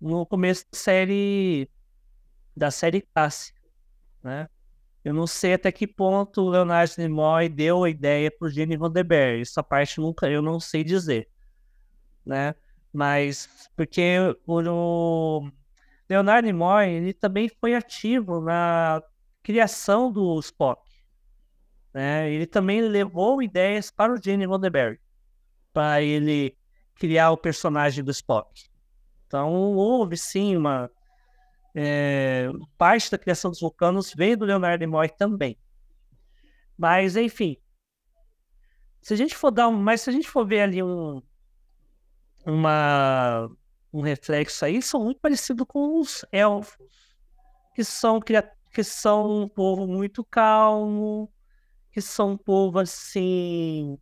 no começo da série da série clássica, né? Eu não sei até que ponto o Leonardo Nimoy deu a ideia para o Gene Roddenberry. Essa parte nunca eu não sei dizer, né? Mas porque o Leonardo Nimoy ele também foi ativo na criação do Spock, né? Ele também levou ideias para o Gene Roddenberry para ele criar o personagem do Spock. Então houve sim uma é, parte da criação dos vulcanos veio do Leonardo Nimoy também. Mas, enfim. Se a gente for dar um. Mas se a gente for ver ali um. Uma, um reflexo aí, são muito parecidos com os elfos. Que são, que são um povo muito calmo. Que são um povo assim.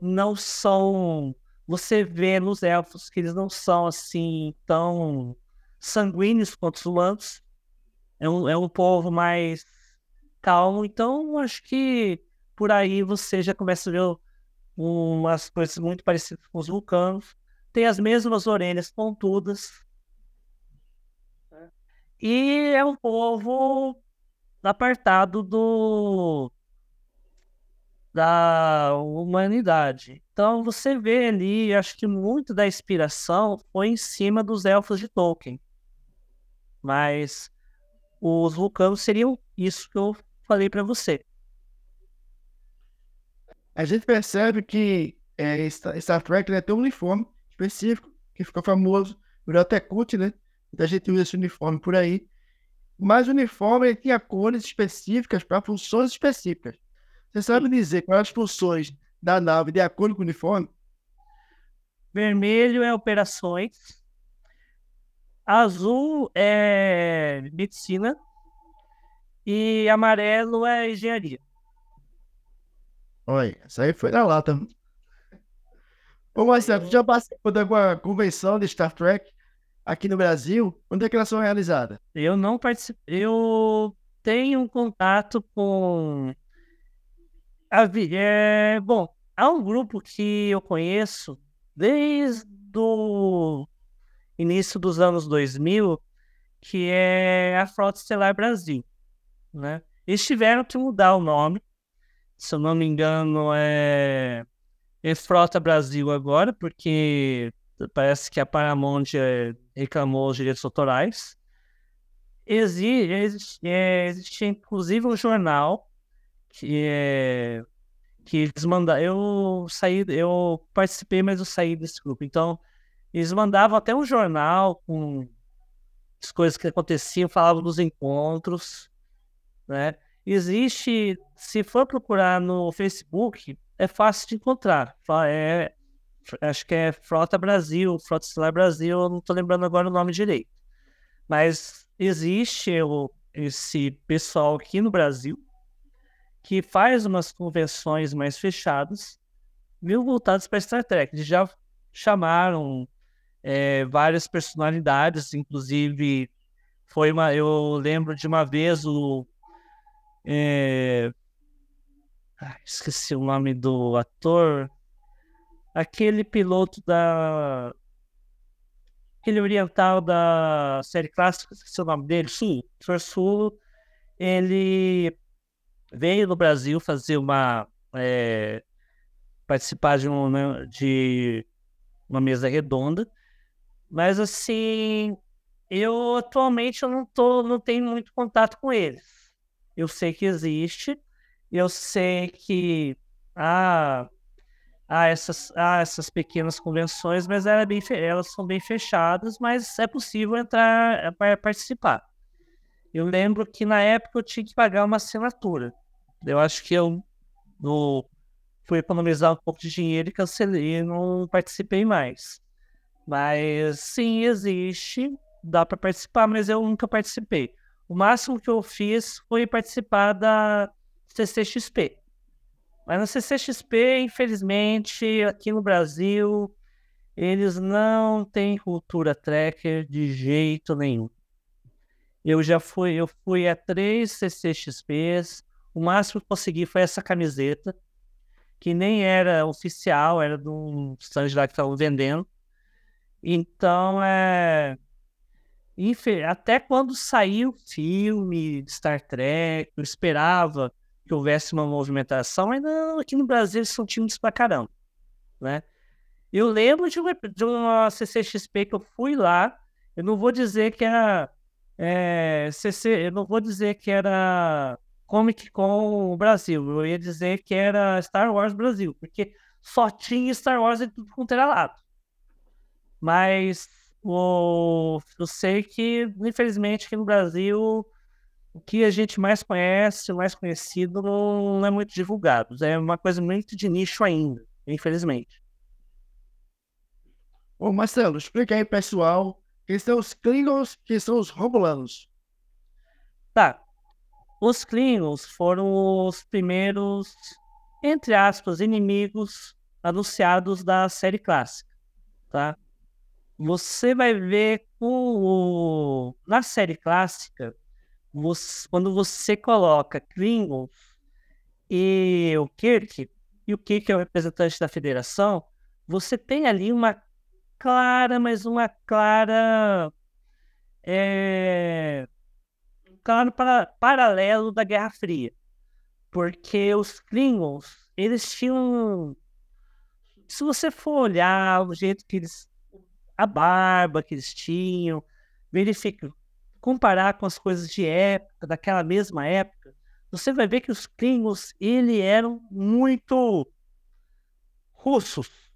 Não são. Você vê nos elfos que eles não são assim tão sanguíneos quanto os humanos. É um, é um povo mais calmo. Então, acho que por aí você já começa a ver umas coisas muito parecidas com os vulcanos. Tem as mesmas orelhas pontudas. E é um povo apartado do da humanidade. Então você vê ali, acho que muito da inspiração foi em cima dos elfos de Tolkien. Mas os vulcanos seriam isso que eu falei para você. A gente percebe que é, Star Trek né, tem um uniforme específico que ficou famoso, virou até cult, né? Muita gente usa esse uniforme por aí. Mas o uniforme ele tinha cores específicas para funções específicas. Você sabe dizer quais as funções da nave de acordo com o uniforme? Vermelho é operações, Azul é medicina e amarelo é engenharia. Olha, isso aí foi na lata. Ô Marcelo, já participou de alguma convenção de Star Trek aqui no Brasil? Onde é que elas são realizadas? Eu não participei. Eu tenho um contato com. A... É... Bom, há um grupo que eu conheço desde o início dos anos 2000, que é a Frota Estelar Brasil. Né? Eles tiveram que mudar o nome, se eu não me engano, é, é Frota Brasil agora, porque parece que a Paramount é, reclamou os direitos autorais. Existe, existe, é, existe inclusive um jornal que é que eles mandaram. Eu saí, eu participei, mas eu saí desse grupo. Então, eles mandavam até um jornal com as coisas que aconteciam, falavam dos encontros, né? Existe, se for procurar no Facebook, é fácil de encontrar. É, acho que é Frota Brasil, Frota Estelar Brasil, eu não estou lembrando agora o nome direito. Mas existe o, esse pessoal aqui no Brasil que faz umas convenções mais fechadas, meio voltadas para Star Trek. Eles já chamaram é, várias personalidades, inclusive foi uma, eu lembro de uma vez o é, esqueci o nome do ator, aquele piloto da aquele oriental da série clássica, esqueci o nome dele, Sul. Sul, ele veio no Brasil fazer uma é, participar de, um, né, de uma mesa redonda mas assim, eu atualmente eu não tô, não tenho muito contato com eles. Eu sei que existe, eu sei que há, há, essas, há essas pequenas convenções, mas ela é bem, elas são bem fechadas, mas é possível entrar é, para participar. Eu lembro que na época eu tinha que pagar uma assinatura. Eu acho que eu no, fui economizar um pouco de dinheiro e cancelei e não participei mais. Mas sim, existe, dá para participar, mas eu nunca participei. O máximo que eu fiz foi participar da CCXP. Mas na CCXP, infelizmente, aqui no Brasil, eles não têm cultura tracker de jeito nenhum. Eu já fui, eu fui a três CCXPs, o máximo que consegui foi essa camiseta, que nem era oficial, era de um stand lá que estavam vendendo. Então, é. até quando saiu o filme de Star Trek, eu esperava que houvesse uma movimentação, mas não, aqui no Brasil eles são tímidos pra caramba, né? Eu lembro de uma, de uma CCXP que eu fui lá, eu não vou dizer que era é, CC, eu não vou dizer que era Comic Con Brasil, eu ia dizer que era Star Wars Brasil, porque só tinha Star Wars em tudo quanto era lado. Mas o, eu sei que, infelizmente, aqui no Brasil, o que a gente mais conhece, mais conhecido, não é muito divulgado. É uma coisa muito de nicho ainda, infelizmente. Ô Marcelo, explica aí, pessoal, quem são os Klingons, quem são os Romulanos. Tá. Os Klingons foram os primeiros, entre aspas, inimigos anunciados da série clássica, tá? Você vai ver o... na série clássica, você, quando você coloca Klingons e o Kirk, e o Kirk é o representante da federação, você tem ali uma clara, mas uma clara. É, claro para, paralelo da Guerra Fria. Porque os Klingons, eles tinham. Se você for olhar o jeito que eles. A barba que eles tinham, verifica, comparar com as coisas de época, daquela mesma época, você vai ver que os Klingons, ele eram muito russos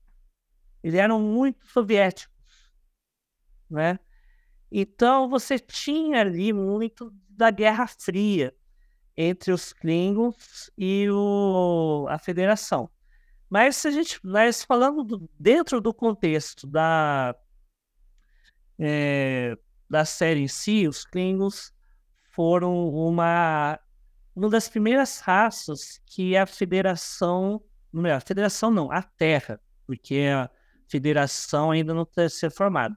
eles eram muito soviéticos, né? Então você tinha ali muito da Guerra Fria entre os Klingons e o, a Federação. Mas se a gente, mas falando do, dentro do contexto da é, da série em si, os Klingons foram uma uma das primeiras raças que a Federação, não a Federação não, a Terra, porque a, federação ainda não ter sido formada.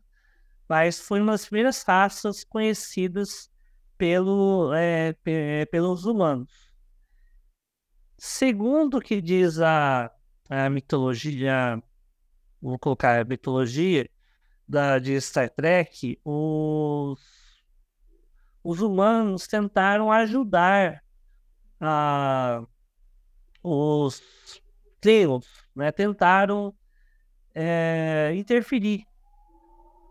Mas foi uma das primeiras raças conhecidas pelo, é, pelos humanos. Segundo o que diz a, a mitologia, vou colocar a mitologia da, de Star Trek, os, os humanos tentaram ajudar a, os Klingons, né? tentaram é, interferir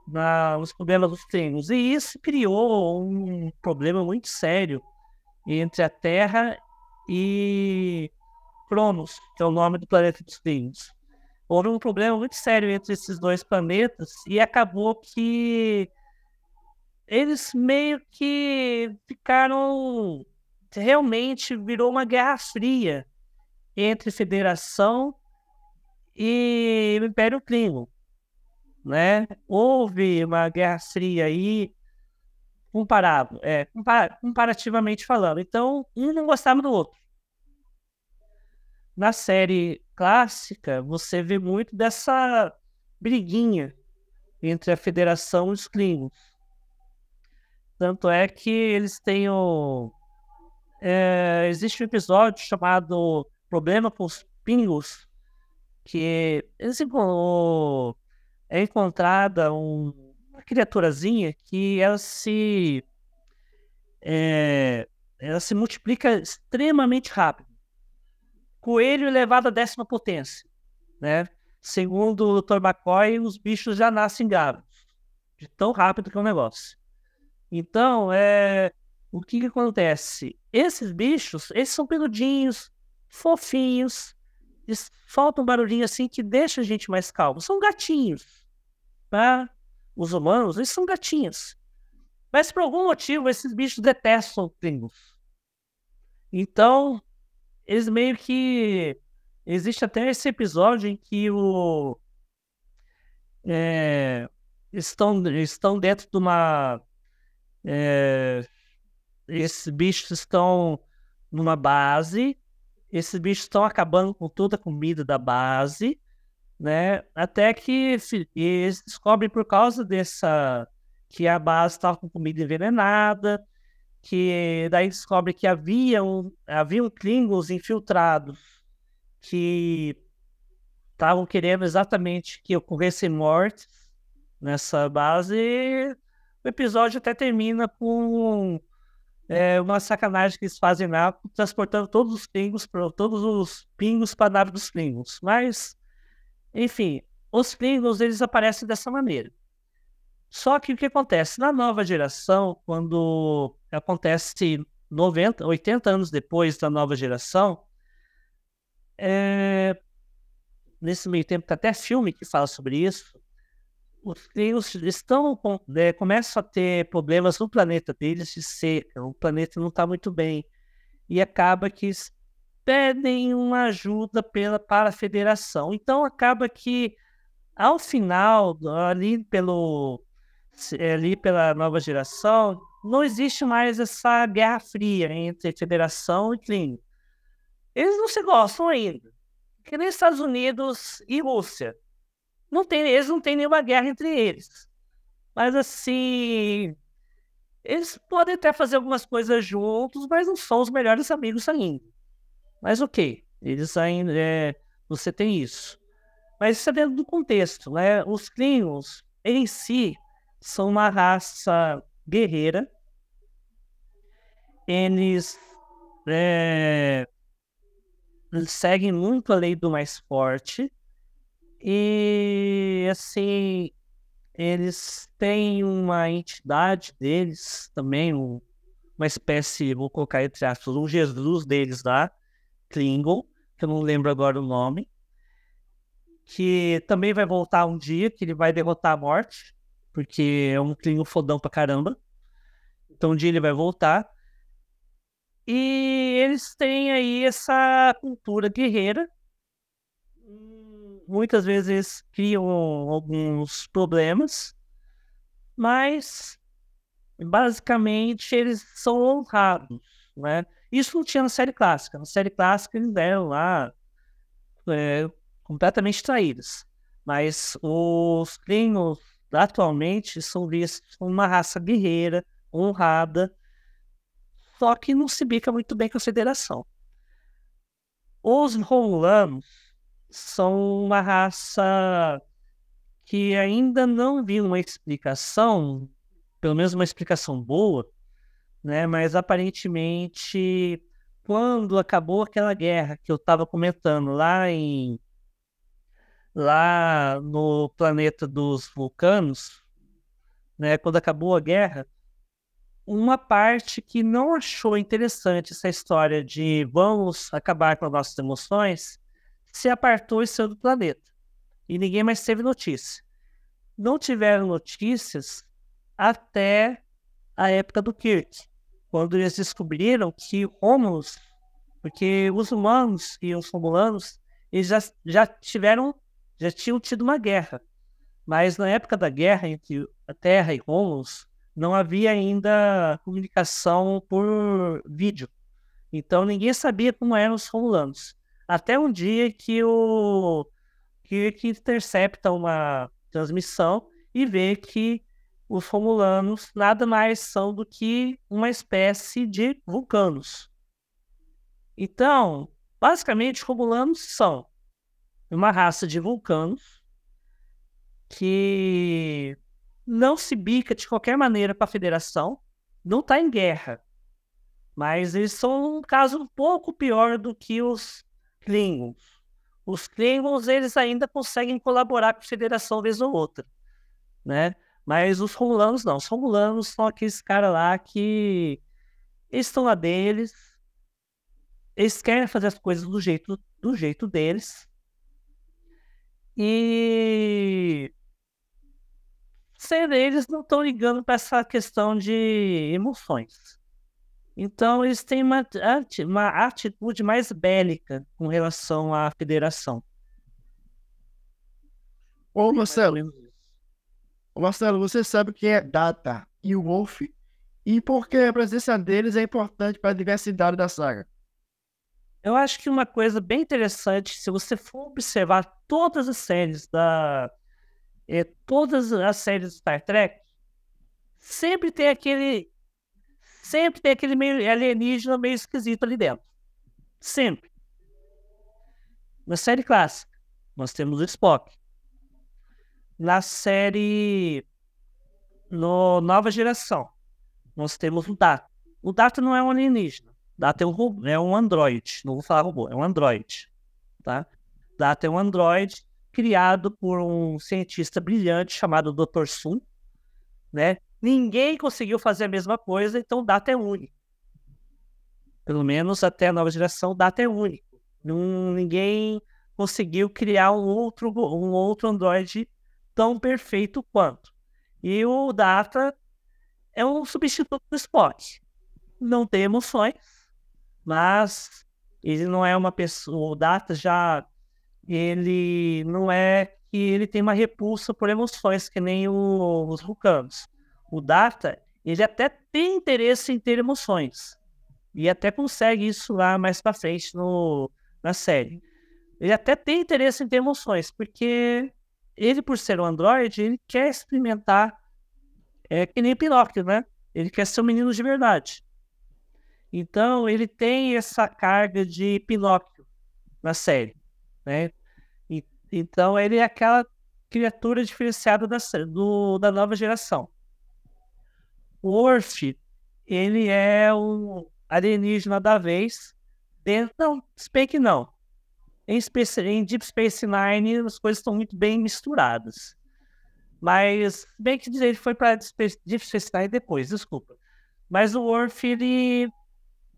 na, nos problemas dos treinos. E isso criou um problema muito sério entre a Terra e Cronos, que é o nome do planeta dos treinos. Houve um problema muito sério entre esses dois planetas e acabou que eles meio que ficaram. Realmente virou uma guerra fria entre Federação e o Império Klingon, né? Houve uma guerra fria aí, comparável, é, comparativamente falando. Então, um não gostava do outro. Na série clássica, você vê muito dessa briguinha entre a Federação e os Klingons. Tanto é que eles têm o. É, existe um episódio chamado Problema com os Pingos, que é encontrada um, uma criaturazinha que ela se é, ela se multiplica extremamente rápido. Coelho elevado à décima potência, né? Segundo o Dr. McCoy, os bichos já nascem grávidos, de tão rápido que é o negócio. Então, é, o que, que acontece? Esses bichos, eles são peludinhos, fofinhos, falta um barulhinho assim que deixa a gente mais calmo. São gatinhos. Tá? Os humanos, eles são gatinhos. Mas por algum motivo, esses bichos detestam Klingons. Então, eles meio que. Existe até esse episódio em que o. É, estão, estão dentro de uma. É, esses bichos estão numa base esses bichos estão acabando com toda a comida da base, né? Até que eles descobrem por causa dessa que a base estava com comida envenenada, que daí descobre que havia um, haviam Klingons infiltrados que estavam querendo exatamente que ocorressem mortes nessa base. o episódio até termina com é, uma sacanagem que eles fazem lá, transportando todos os pingos, todos os pingos para a nave dos pingos. Mas, enfim, os pingos eles aparecem dessa maneira. Só que o que acontece? Na nova geração, quando acontece 90, 80 anos depois da nova geração, é... nesse meio tempo tem até filme que fala sobre isso, os Klingons estão né, começam a ter problemas no planeta deles de seca, o planeta não está muito bem. E acaba que pedem uma ajuda pela, para a federação. Então acaba que ao final, ali pelo ali pela nova geração, não existe mais essa guerra fria entre federação e Klingon. Eles não se gostam ainda. Que nem Estados Unidos e Rússia. Não tem, eles não têm nenhuma guerra entre eles. Mas assim, eles podem até fazer algumas coisas juntos, mas não são os melhores amigos ainda. Mas ok, eles ainda. É, você tem isso. Mas isso é dentro do contexto, né? Os Klingons, em si, são uma raça guerreira. Eles, é, seguem muito a lei do mais forte. E assim, eles têm uma entidade deles também, um, uma espécie, vou colocar entre aspas, um Jesus deles lá, Klingon, que eu não lembro agora o nome, que também vai voltar um dia, que ele vai derrotar a morte, porque é um Klingon fodão pra caramba. Então um dia ele vai voltar. E eles têm aí essa cultura guerreira muitas vezes criam alguns problemas, mas basicamente eles são honrados, né? Isso não tinha na série clássica. Na série clássica eles eram lá é, completamente traídos. Mas os Klingons atualmente são vistos como uma raça guerreira, honrada, só que não se bica muito bem com a Federação. Os Romulanos são uma raça que ainda não vi uma explicação, pelo menos uma explicação boa, né? Mas aparentemente, quando acabou aquela guerra que eu estava comentando lá em lá no planeta dos vulcanos, né? Quando acabou a guerra, uma parte que não achou interessante essa história de vamos acabar com as nossas emoções se apartou e saiu do planeta. E ninguém mais teve notícia. Não tiveram notícias até a época do Kirk, quando eles descobriram que Romulus, porque os humanos e os romulanos, eles já, já tiveram, já tinham tido uma guerra. Mas na época da guerra entre a Terra e Romulus, não havia ainda comunicação por vídeo. Então ninguém sabia como eram os romulanos. Até um dia que o que, intercepta uma transmissão e vê que os Romulanos nada mais são do que uma espécie de vulcanos. Então, basicamente, Romulanos são uma raça de vulcanos que não se bica de qualquer maneira para a federação, não está em guerra. Mas eles são um caso um pouco pior do que os Klingons. Os Klingons, eles ainda conseguem colaborar com a Federação vez ou outra, né? Mas os Romulanos não. Os Romulanos são aqueles caras lá que estão lá deles, eles querem fazer as coisas do jeito, do jeito deles. E sem eles não estão ligando para essa questão de emoções. Então, eles têm uma, uma atitude mais bélica com relação à federação. Ô, Marcelo, Ô, Marcelo, você sabe quem é Data e o Wolf e por que a presença deles é importante para a diversidade da saga? Eu acho que uma coisa bem interessante, se você for observar todas as séries da. Eh, todas as séries de Star Trek, sempre tem aquele sempre tem aquele meio alienígena meio esquisito ali dentro. Sempre. Na série clássica, nós temos o Spock. Na série no nova geração, nós temos o Data. O Data não é um alienígena. Data é um, é um Android. Não vou falar robô, é um Android. Tá? Data é um Android criado por um cientista brilhante chamado Dr. Sun. Né? Ninguém conseguiu fazer a mesma coisa, então Data é único. Pelo menos até a nova geração, Data é único. Ninguém conseguiu criar um outro, um outro Android tão perfeito quanto. E o Data é um substituto do Spock. Não tem emoções, mas ele não é uma pessoa. O Data já. Ele não é que ele tem uma repulsa por emoções, que nem o, os vulcanos. O Data, ele até tem interesse em ter emoções. E até consegue isso lá mais pra frente no, na série. Ele até tem interesse em ter emoções, porque ele, por ser um androide, ele quer experimentar. É que nem Pinóquio, né? Ele quer ser um menino de verdade. Então, ele tem essa carga de Pinóquio na série, né? E, então, ele é aquela criatura diferenciada da, do, da nova geração. O Orf, ele é o alienígena da vez. Dentro, não, Spake não. Em, Space, em Deep Space Nine, as coisas estão muito bem misturadas. Mas, bem que dizer, ele foi para Deep Space Nine depois, desculpa. Mas o Worf, ele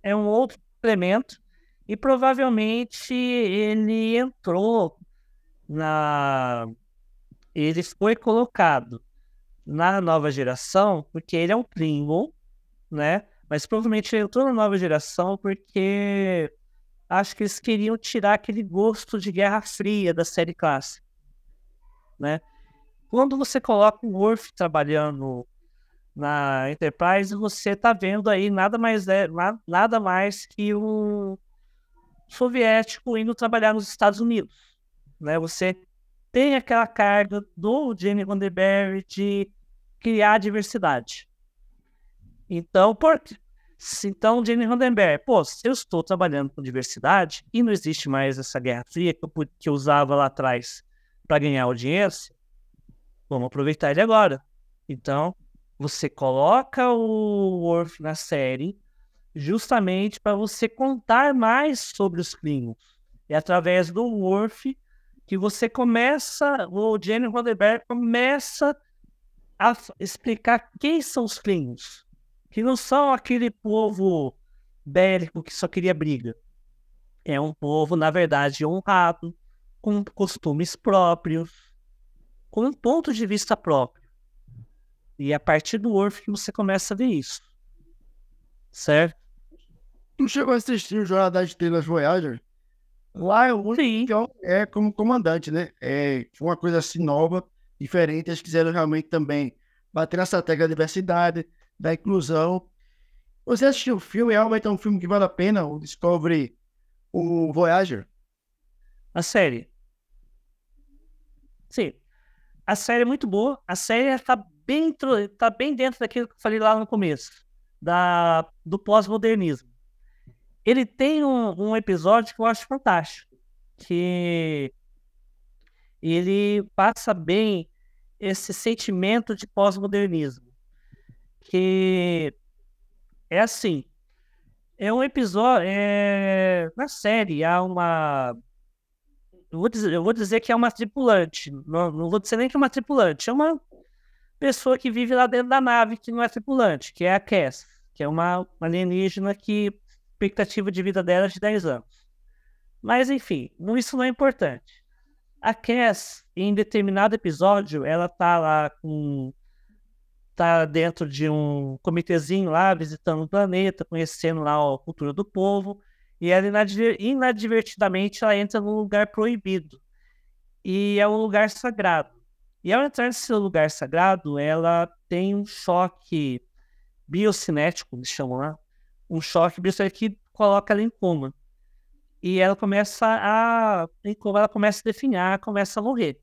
é um outro elemento e provavelmente ele entrou na. Ele foi colocado na nova geração porque ele é um Klingon, né? Mas provavelmente ele entrou na nova geração porque acho que eles queriam tirar aquele gosto de Guerra Fria da série clássica, né? Quando você coloca o Worf trabalhando na Enterprise, você está vendo aí nada mais é nada mais que um soviético indo trabalhar nos Estados Unidos, né? Você tem aquela carga do Gene Roddenberry de criar diversidade. Então, por, então, Jane Roddenberry, pô, se eu estou trabalhando com diversidade e não existe mais essa guerra fria que eu, que eu usava lá atrás para ganhar audiência, vamos aproveitar ele agora. Então, você coloca o Worf na série justamente para você contar mais sobre os Klingons. É através do Worf que você começa, o Jane Roddenberry começa a explicar quem são os Klingons que não são aquele povo bélico que só queria briga. É um povo, na verdade, honrado, com costumes próprios, com um ponto de vista próprio. E é a partir do Orf que você começa a ver isso. Certo? Tu chegou a assistir o Jornada de Estrelas Voyager? Lá é o único é como comandante, né? É, uma coisa assim nova, diferente. Eles quiseram realmente também bater nessa tecla da diversidade, da inclusão. Você assistiu o filme? É realmente é um filme que vale a pena, o Discovery, o Voyager? A série. Sim. A série é muito boa. A série está bem, tá bem dentro daquilo que eu falei lá no começo, da, do pós-modernismo. Ele tem um, um episódio que eu acho fantástico, que ele passa bem esse sentimento de pós-modernismo que é assim. É um episódio. É... Na série há uma. Eu vou, dizer, eu vou dizer que é uma tripulante. Não, não vou dizer nem que é uma tripulante. É uma pessoa que vive lá dentro da nave que não é tripulante, que é a Cass, que é uma alienígena que expectativa de vida dela é de 10 anos. Mas enfim, isso não é importante. A Cass, em determinado episódio, ela tá lá com está dentro de um comitêzinho lá, visitando o planeta, conhecendo lá a cultura do povo, e ela inadvertidamente ela entra num lugar proibido. E é um lugar sagrado. E ao entrar nesse lugar sagrado, ela tem um choque biocinético, eles chamam lá, um choque biocinético que coloca ela em coma. E ela começa a. Em coma, ela começa a definhar, começa a morrer.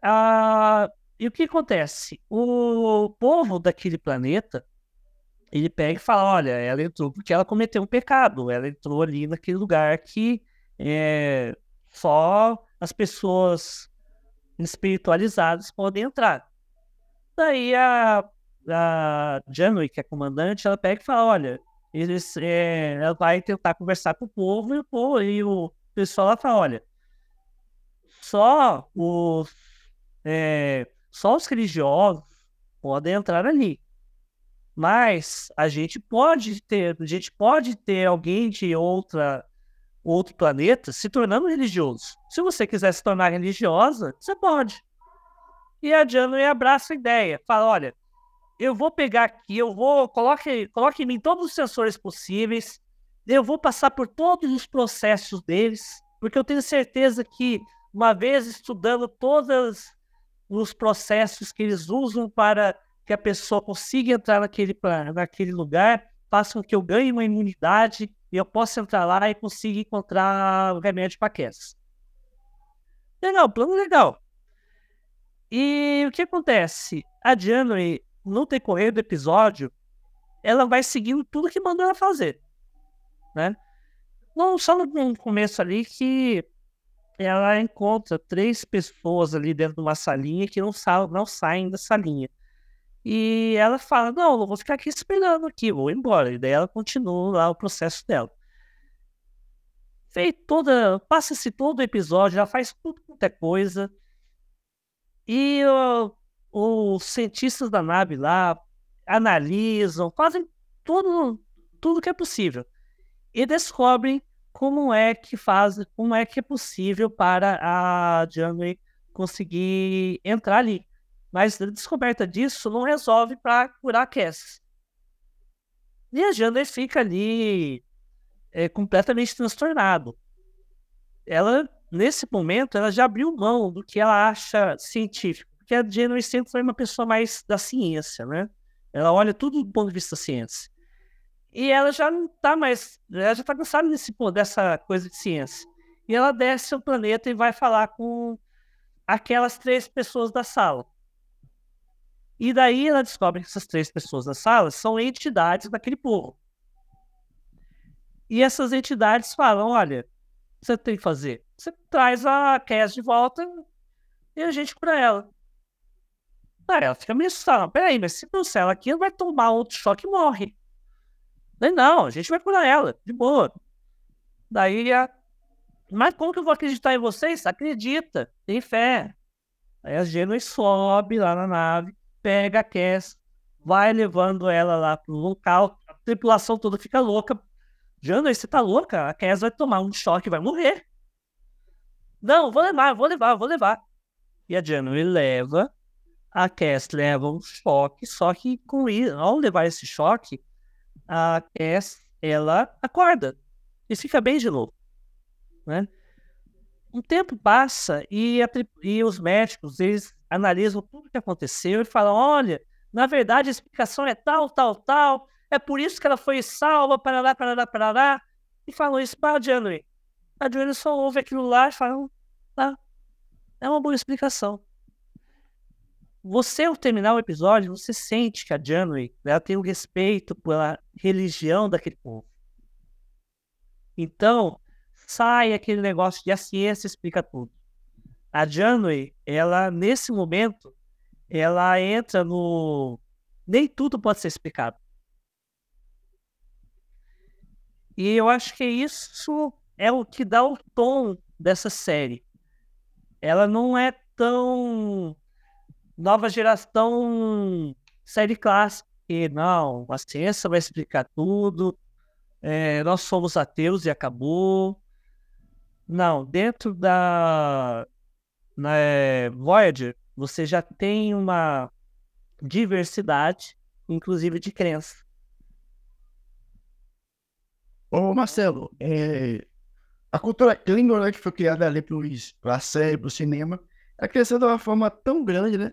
Ah, e o que acontece? O povo daquele planeta, ele pega e fala, olha, ela entrou porque ela cometeu um pecado, ela entrou ali naquele lugar que é, só as pessoas espiritualizadas podem entrar. Daí a, a que é comandante, ela pega e fala, olha, eles, é, ela vai tentar conversar com o povo e o povo e o pessoal lá fala, olha, só os, é, só os religiosos podem entrar ali. Mas a gente pode ter, a gente pode ter alguém de outra outro planeta se tornando religioso. Se você quiser se tornar religiosa, você pode. E a Janeway abraça a ideia, fala, olha, eu vou pegar aqui, eu vou, coloque, coloque em mim todos os sensores possíveis, eu vou passar por todos os processos deles, porque eu tenho certeza que, uma vez estudando todos os processos que eles usam para que a pessoa consiga entrar naquele, naquele lugar, façam que eu ganhe uma imunidade e eu possa entrar lá e consiga encontrar o remédio para Cass. Legal, plano legal. E o que acontece? A January, no decorrer do episódio, ela vai seguindo tudo que mandou ela fazer. Né? Não só no começo ali que ela encontra três pessoas ali dentro de uma salinha que não, sa não saem da salinha. E ela fala: Não, não vou ficar aqui esperando aqui, vou embora. E daí ela continua lá o processo dela. Feito toda. Passa-se todo o episódio, já faz tudo quanto é coisa. E os cientistas da nave lá analisam, fazem tudo, tudo que é possível. E descobrem como é que faz, como é que é possível para a Janeway conseguir entrar ali. Mas a descoberta disso não resolve para curar a. E a Jander fica ali é, completamente transtornado. Ela, nesse momento, ela já abriu mão do que ela acha científico. Porque a January sempre foi uma pessoa mais da ciência, né? Ela olha tudo do ponto de vista da ciência. E ela já não tá mais. Ela já tá cansada desse, dessa coisa de ciência. E ela desce ao planeta e vai falar com aquelas três pessoas da sala. E daí ela descobre que essas três pessoas da sala são entidades daquele povo. E essas entidades falam: olha, você tem que fazer? Você traz a Cass de volta e a gente cura ela. Aí ela fica meio assustada. Peraí, mas se trouxer ela aqui, ela vai tomar outro choque e morre. Daí, não, a gente vai curar ela, de boa. Daí a. Mas como que eu vou acreditar em vocês? Acredita, tem fé. Aí a Genoi sobe lá na nave pega a Cass, vai levando ela lá pro local, a tripulação toda fica louca. Jana, você tá louca? A Cass vai tomar um choque vai morrer. Não, vou levar, vou levar, vou levar. E a January leva, a Cass leva um choque, só que com isso, ao levar esse choque, a Cass, ela acorda e fica bem de novo, né? Um tempo passa e, a, e os médicos, eles analisam tudo o que aconteceu e falam: olha, na verdade a explicação é tal, tal, tal, é por isso que ela foi salva, parará, parará, parará. E falam isso para a January. A January só ouve aquilo lá e fala: tá, é uma boa explicação. Você, ao terminar o episódio, você sente que a January ela tem um respeito pela religião daquele povo. Então, sai aquele negócio de a ciência explica tudo. A Janeway, ela, nesse momento, ela entra no. Nem tudo pode ser explicado. E eu acho que isso é o que dá o tom dessa série. Ela não é tão nova geração série clássica. E não, a ciência vai explicar tudo. É, nós somos ateus e acabou. Não, dentro da na eh, Voyager você já tem uma diversidade, inclusive de crença. Ô Marcelo, é... a cultura Klingon né, que foi criada ali para a série, para o cinema, ela cresceu de uma forma tão grande, né?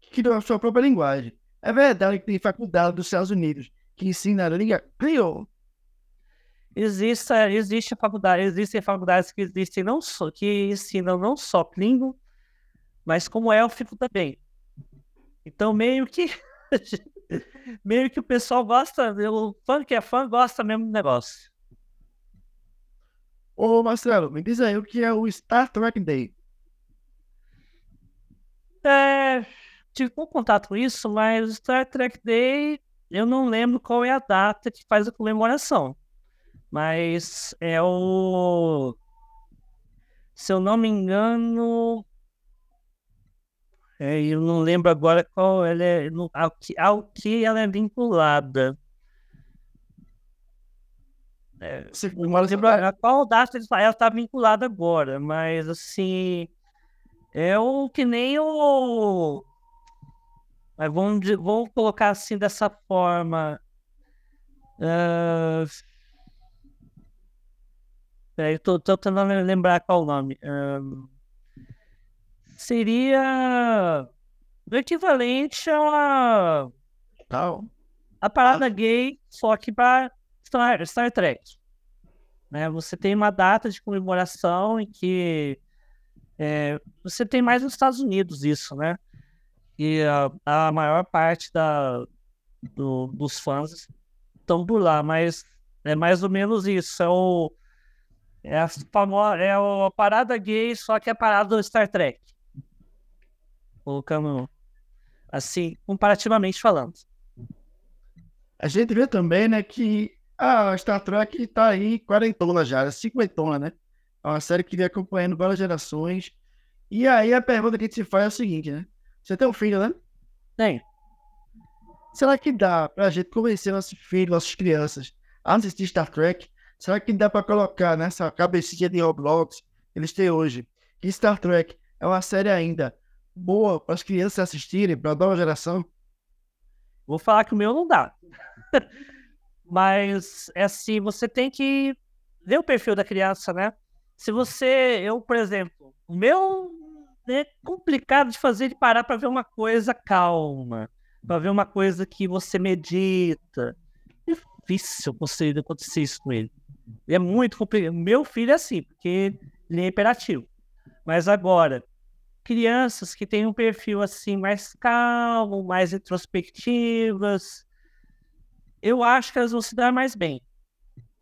Que criou a sua própria linguagem. É verdade que tem faculdade dos Estados Unidos que ensina a língua Creole existe, existe faculdade, existem faculdades que existem não só, que ensinam não só Klingon, mas como élfico também. Então meio que meio que o pessoal gosta, o fã que é fã gosta mesmo do negócio. Ô Marcelo, me diz aí o que é o Star Trek Day. É, tive pouco contato com isso, mas o Star Trek Day, eu não lembro qual é a data que faz a comemoração. Mas é o. Se eu não me engano. É, eu não lembro agora qual ela é, ao, que, ao que ela é vinculada. É, não lembro a qual data ela está vinculada agora, mas assim. É o que nem o. Mas vamos, vamos colocar assim dessa forma. Uh... eu tô, tô tentando lembrar qual o nome. Uh... Seria o equivalente a. Tal. A parada gay, só que para Star, Star Trek. Né? Você tem uma data de comemoração em que é, você tem mais nos Estados Unidos isso, né? E a, a maior parte da, do, dos fãs estão por lá, mas é mais ou menos isso. É o é a famosa, é a parada gay, só que é a parada do Star Trek. Colocando assim, comparativamente falando. A gente vê também, né, que a Star Trek tá aí quarentona já, cinquentona, né? É uma série que vem acompanhando várias gerações. E aí a pergunta que a gente se faz é a seguinte, né? Você tem um filho, né? Tem. Será que dá pra gente convencer nossos filhos, nossas crianças a assistir Star Trek? Será que dá pra colocar nessa cabecinha de Roblox eles têm hoje que Star Trek é uma série ainda boa para as crianças assistirem, para a nova geração? Vou falar que o meu não dá. Mas, é assim, você tem que ver o perfil da criança, né? Se você, eu, por exemplo, o meu é complicado de fazer ele parar para ver uma coisa calma, para ver uma coisa que você medita. É difícil conseguir acontecer isso com ele. É muito complicado. Meu filho é assim, porque ele é imperativo. Mas agora, crianças que têm um perfil assim mais calmo, mais introspectivas, eu acho que elas vão se dar mais bem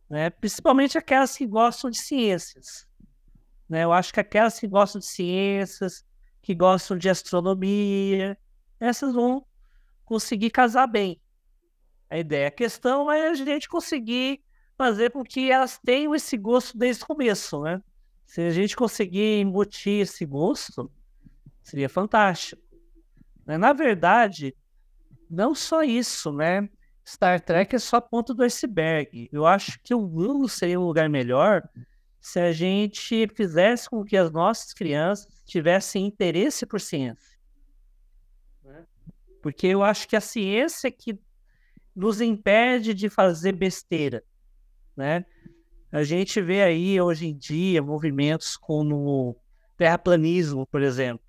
né? principalmente aquelas que gostam de ciências. Né? Eu acho que aquelas que gostam de ciências, que gostam de astronomia, essas vão conseguir casar bem. A ideia, a questão é a gente conseguir fazer com que elas tenham esse gosto desde o começo, né? Se a gente conseguir embutir esse gosto, seria fantástico. Né? Na verdade, não só isso, né? Star Trek é só a ponta do iceberg. Eu acho que o mundo seria um lugar melhor se a gente fizesse com que as nossas crianças tivessem interesse por ciência. Né? Porque eu acho que a ciência é que nos impede de fazer besteira, né? A gente vê aí hoje em dia movimentos como terraplanismo, por exemplo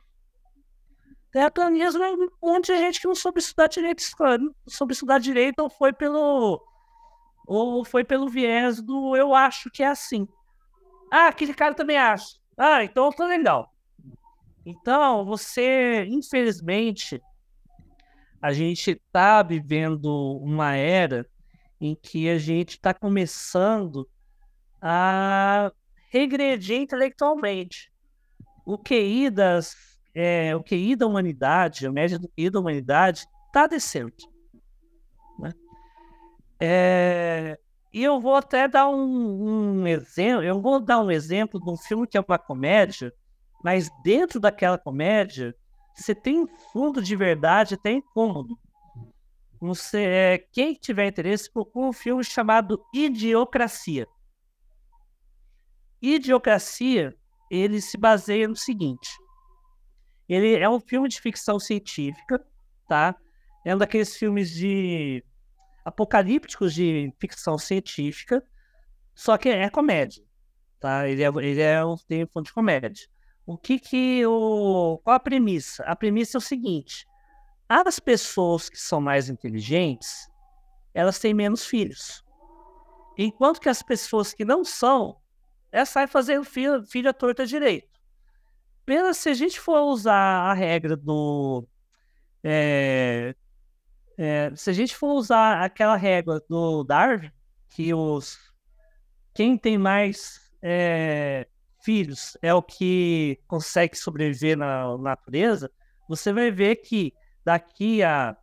terraplanismo é um monte de gente que não soube estudar direito, soube estudar direito ou foi pelo ou foi pelo viés do eu acho que é assim. Ah, aquele cara também acha. Ah, então tá legal. Então, você, infelizmente, a gente está vivendo uma era em que a gente está começando a regredir intelectualmente. O QI das é, o QI da humanidade, a média do QI da humanidade, está descendo. Né? É, e eu vou até dar um, um, exemplo, eu vou dar um exemplo de um filme que é uma comédia, mas dentro daquela comédia, você tem um fundo de verdade até incômodo. Você, é, quem tiver interesse, procura um filme chamado Idiocracia. Idiocracia, ele se baseia no seguinte: ele é um filme de ficção científica, tá? É um daqueles filmes de apocalípticos de ficção científica, só que é comédia, tá? Ele é, ele é um tempo de comédia. O que que o qual a premissa? A premissa é o seguinte: as pessoas que são mais inteligentes, elas têm menos filhos. Enquanto que as pessoas que não são, elas saem fazendo filho, filho à torta direito apenas se a gente for usar a regra do. É, é, se a gente for usar aquela regra do Darwin, que os quem tem mais é, filhos é o que consegue sobreviver na natureza, você vai ver que daqui a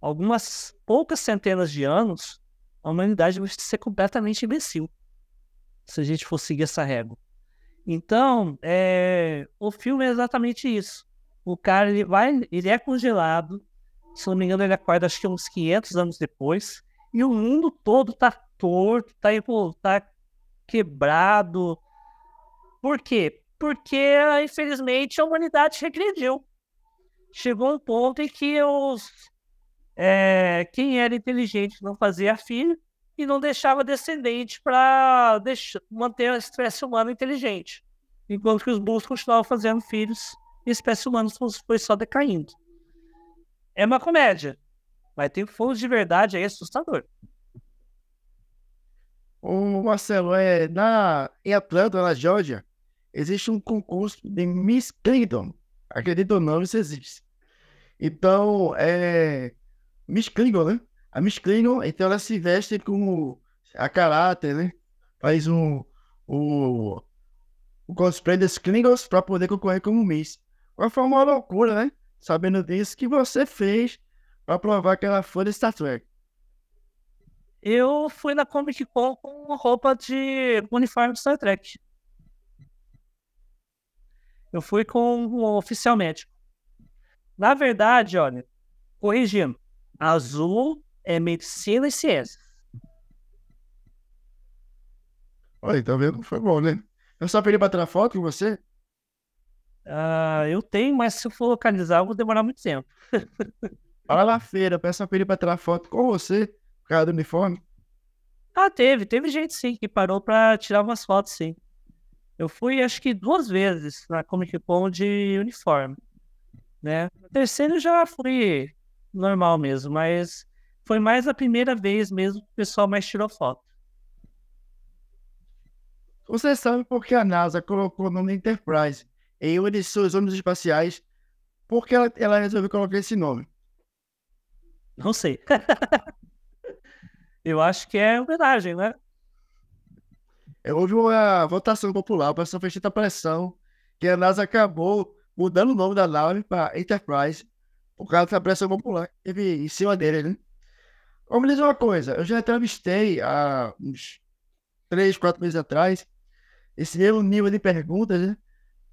algumas poucas centenas de anos, a humanidade vai ser completamente imbecil se a gente for seguir essa régua. Então, é, o filme é exatamente isso. O cara ele vai, ele é congelado. Se não me engano, ele acorda acho que uns 500 anos depois. E o mundo todo tá torto, tá, tá quebrado. Por quê? Porque, infelizmente, a humanidade regrediu. Chegou um ponto em que os, é, quem era inteligente não fazia filho e não deixava descendente para manter a espécie humana inteligente. Enquanto que os burros continuavam fazendo filhos e a espécie humana foi só decaindo. É uma comédia, mas tem fundo de verdade aí assustador. O Marcelo, é, na, em Atlanta, na Georgia, existe um concurso de Miss Kingdom. Acredito ou não, isso existe. Então, é. Miss Klingon, né? A Miss Klingon, então ela se veste com a caráter, né? Faz um, o, o cosplay dos Klingons para poder concorrer como Miss. Foi uma loucura, né? Sabendo disso que você fez para provar que ela foi de Star Trek. Eu fui na Comic Con com roupa de uniforme de Star Trek. Eu fui com um oficial médico. Na verdade, olha, corrigindo, azul é medicina e ciência. Olha, tá vendo? Foi bom, né? Eu só pedi pra tirar foto com você? Uh, eu tenho, mas se eu for localizar, eu vou demorar muito tempo. Fala na feira, peço pra pedir pra tirar foto com você, por causa do uniforme. Ah, teve, teve gente sim que parou pra tirar umas fotos, sim. Eu fui acho que duas vezes na Comic Con de uniforme, né? Eu já fui normal mesmo, mas foi mais a primeira vez mesmo que o pessoal mais tirou foto. Você sabe por que a NASA colocou o nome Enterprise em uma de suas ônibus espaciais? Por que ela, ela resolveu colocar esse nome? Não sei. Eu acho que é homenagem, né? Houve uma votação popular, o pessoal fez tanta pressão que a NASA acabou mudando o nome da nave para Enterprise por causa da pressão popular que teve em cima dele, né? Vamos dizer uma coisa, eu já entrevistei há uns três, quatro meses atrás esse mesmo nível de perguntas, né?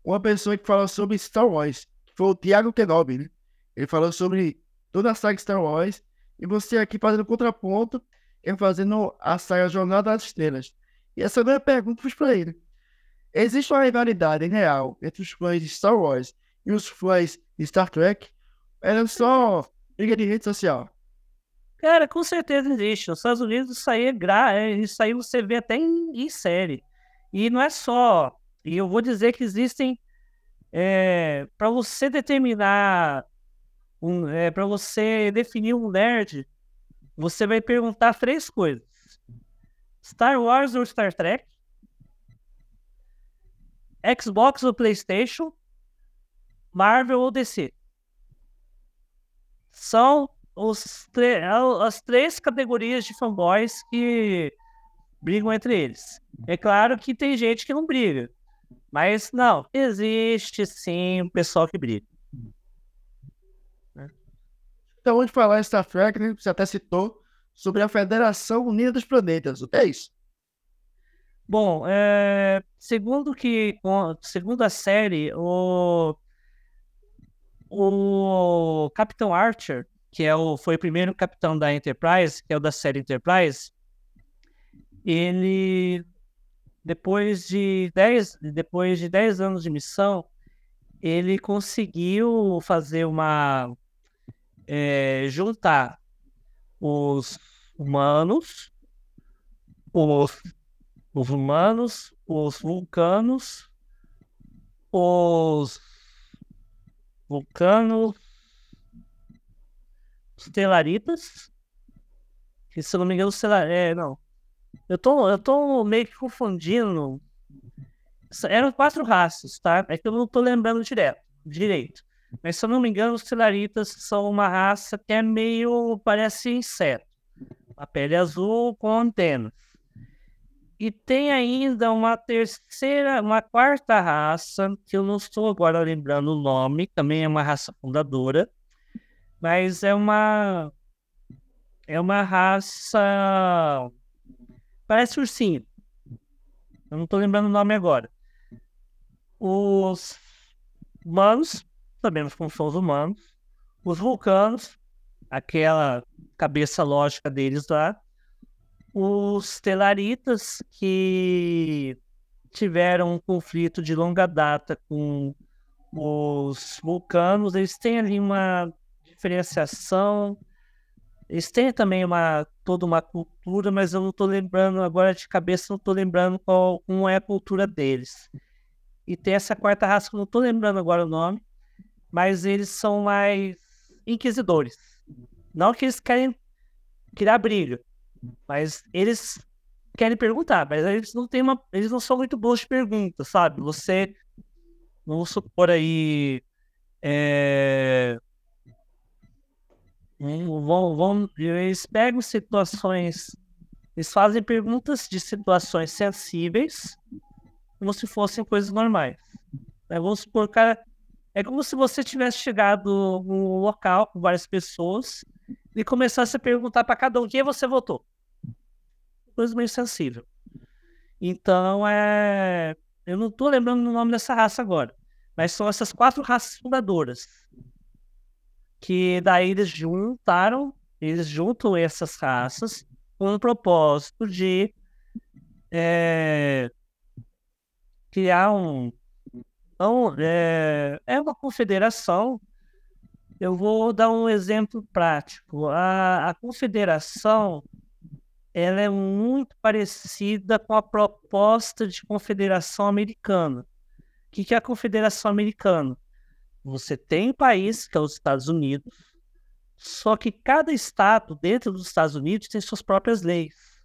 Uma pessoa que falou sobre Star Wars, que foi o Thiago Kenobi, né? Ele falou sobre toda a saga Star Wars, e você aqui fazendo contraponto, é fazendo a saga Jornada das Estrelas. E essa minha pergunta foi para ele. Existe uma rivalidade real entre os fãs de Star Wars e os fãs de Star Trek? Era só briga de rede social. Cara, com certeza existe. Nos Estados Unidos isso aí é gra... É, isso aí você vê até em, em série. E não é só. E eu vou dizer que existem. É, para você determinar. Um, é, para você definir um nerd, você vai perguntar três coisas: Star Wars ou Star Trek? Xbox ou PlayStation? Marvel ou DC? São as três categorias de fanboys que brigam entre eles. É claro que tem gente que não briga. Mas não, existe sim um pessoal que briga. Então, onde falar Star Trek, né, você até citou sobre a Federação Unida dos Planetas. O que é isso? Bom, é, segundo que segundo a série, o, o Capitão Archer, que é o, foi o primeiro capitão da Enterprise, que é o da série Enterprise, ele depois de 10, depois de 10 anos de missão, ele conseguiu fazer uma. É, juntar os humanos, os, os humanos, os vulcanos, os vulcanos, os telaritas, que se eu não me engano, telar, é, não, eu tô, eu tô meio que confundindo. Eram quatro raças, tá? É que eu não tô lembrando direto, direito. Mas se eu não me engano, os Telaritas são uma raça que é meio. parece inseto. A pele azul com antenas. E tem ainda uma terceira, uma quarta raça, que eu não estou agora lembrando o nome, também é uma raça fundadora, mas é uma é uma raça parece ursinho. Eu não tô lembrando o nome agora. Os humanos, sabemos como são os humanos. Os vulcanos, aquela cabeça lógica deles lá. Os telaritas, que tiveram um conflito de longa data com os vulcanos, eles têm ali uma diferenciação. Eles têm também uma toda uma cultura, mas eu não estou lembrando agora de cabeça, não estou lembrando qual é a cultura deles. E tem essa quarta raça que eu não estou lembrando agora o nome, mas eles são mais inquisidores. Não que eles querem criar brilho, mas eles querem perguntar, mas eles não têm uma, eles não são muito bons de perguntas, sabe? Você, vamos supor aí, é, vão, vão, eles pegam situações, eles fazem perguntas de situações sensíveis, como se fossem coisas normais. Vamos supor, cara, é como se você tivesse chegado num local com várias pessoas e começasse a perguntar para cada um quem você votou. Coisa meio sensível. Então, é. Eu não estou lembrando o nome dessa raça agora. Mas são essas quatro raças fundadoras. Que daí eles juntaram, eles juntam essas raças com o propósito de é, criar um. Então, é, é uma confederação eu vou dar um exemplo prático. A, a confederação ela é muito parecida com a proposta de confederação americana. O que, que é a confederação americana? Você tem um país, que é os Estados Unidos, só que cada estado dentro dos Estados Unidos tem suas próprias leis.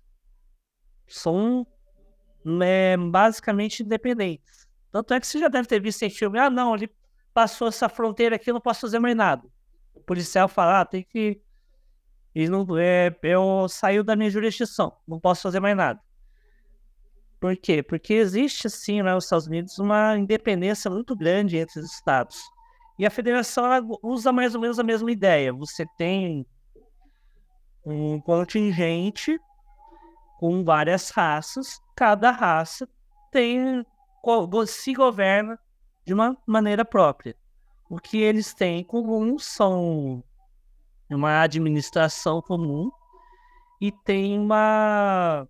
São né, basicamente independentes. Tanto é que você já deve ter visto em filme, ah, não, ele passou essa fronteira aqui, eu não posso fazer mais nada. O policial fala, ah, tem que. E não, é, eu saiu da minha jurisdição, não posso fazer mais nada. Por quê? Porque existe, sim, né, nos Estados Unidos, uma independência muito grande entre os estados. E a federação usa mais ou menos a mesma ideia. Você tem um contingente com várias raças, cada raça tem se governa de uma maneira própria. O que eles têm em comum são uma administração comum e tem uma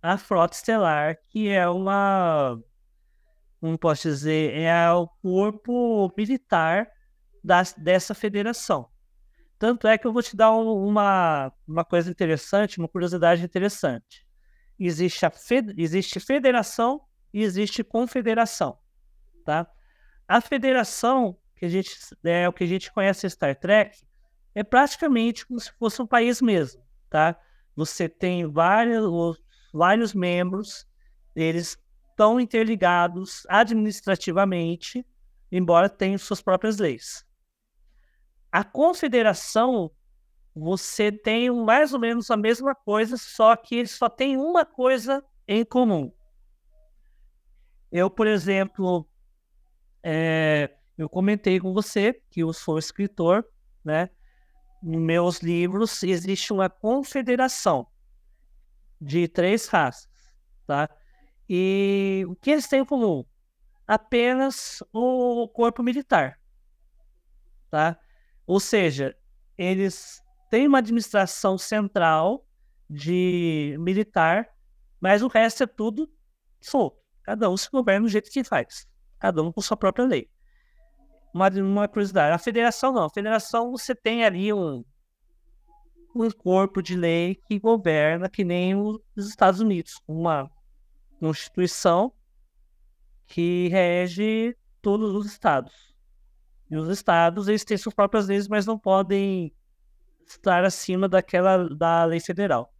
a frota estelar, que é uma como posso dizer, é o corpo militar das, dessa federação. Tanto é que eu vou te dar um, uma, uma coisa interessante, uma curiosidade interessante. Existe, a fed, existe federação e existe confederação tá? A federação, que a gente é o que a gente conhece Star Trek, é praticamente como se fosse um país mesmo, tá? Você tem vários, vários membros, eles estão interligados administrativamente, embora tenham suas próprias leis. A confederação, você tem mais ou menos a mesma coisa, só que eles só têm uma coisa em comum. Eu, por exemplo, é, eu comentei com você que eu sou escritor, né? Nos meus livros existe uma confederação de três raças, tá? E o que eles têm em comum? Apenas o corpo militar, tá? Ou seja, eles têm uma administração central de militar, mas o resto é tudo solto. Cada um se governa do jeito que faz cada um com sua própria lei. Uma, uma curiosidade, a federação não. A federação você tem ali um, um corpo de lei que governa que nem os Estados Unidos, uma constituição que rege todos os estados. E os estados eles têm suas próprias leis, mas não podem estar acima daquela da lei federal.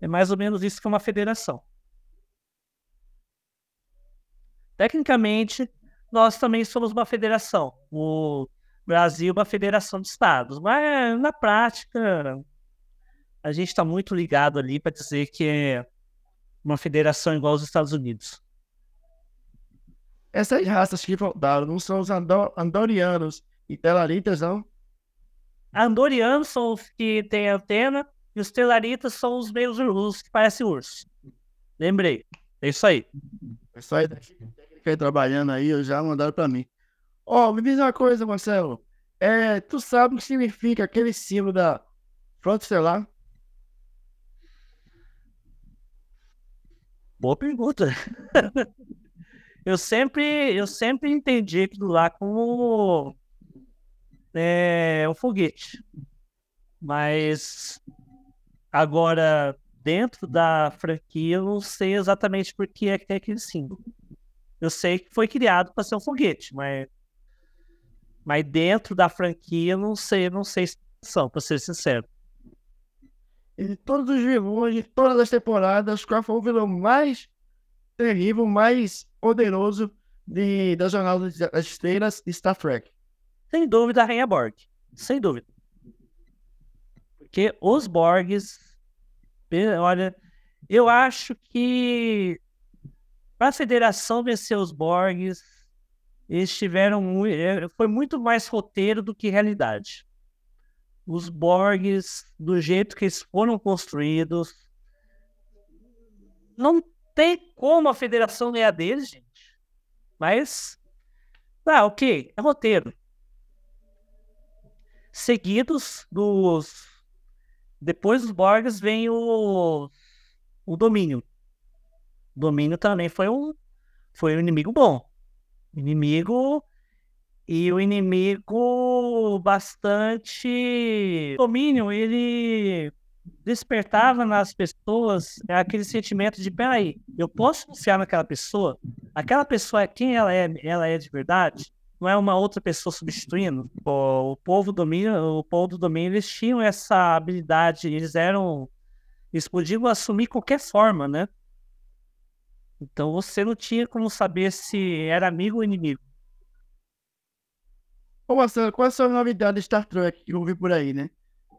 É mais ou menos isso que é uma federação. Tecnicamente, nós também somos uma federação. O Brasil é uma federação de estados. Mas, na prática, a gente está muito ligado ali para dizer que é uma federação igual aos Estados Unidos. Essas raças que voltaram não são os andor andorianos e telaritas, não? Andorianos são os que têm antena e os telaritas são os meios ursos que parecem urso. Lembrei. É isso aí. É isso aí, fica trabalhando aí, já mandaram pra mim. Ó, oh, me diz uma coisa, Marcelo. É, tu sabe o que significa aquele símbolo da Frota Estelar? Boa pergunta. eu sempre, eu sempre entendi aquilo lá como é, um foguete. Mas agora, dentro da franquia, eu não sei exatamente por que é que tem aquele símbolo. Eu sei que foi criado para ser um foguete, mas, mas dentro da franquia, não sei, não sei são, para ser sincero. E de todos os vilões, de todas as temporadas, qual foi o vilão mais terrível, mais poderoso de, da Jornada das Estrelas de Star Trek? Sem dúvida, a Rainha Borg. Sem dúvida. Porque os Borgs, olha, eu acho que para a Federação vencer os Borgs, eles tiveram muito, é, foi muito mais roteiro do que realidade. Os Borgs, do jeito que eles foram construídos, não tem como a Federação ganhar deles, gente. Mas, tá, ok, é roteiro seguidos dos. Depois dos Borgs vem o, o Domínio. Domínio também foi um, foi um inimigo bom. Inimigo. E o inimigo bastante. Domínio, ele despertava nas pessoas aquele sentimento de: peraí, eu posso confiar naquela pessoa? Aquela pessoa é quem ela é, ela é de verdade? não é uma outra pessoa substituindo. O, o povo domínio, o povo do domínio, eles tinham essa habilidade, eles eram, eles podiam assumir qualquer forma, né? Então você não tinha como saber se era amigo ou inimigo. Ô Marcelo, qual é a sua novidade de Star Trek que eu ouvi por aí, né?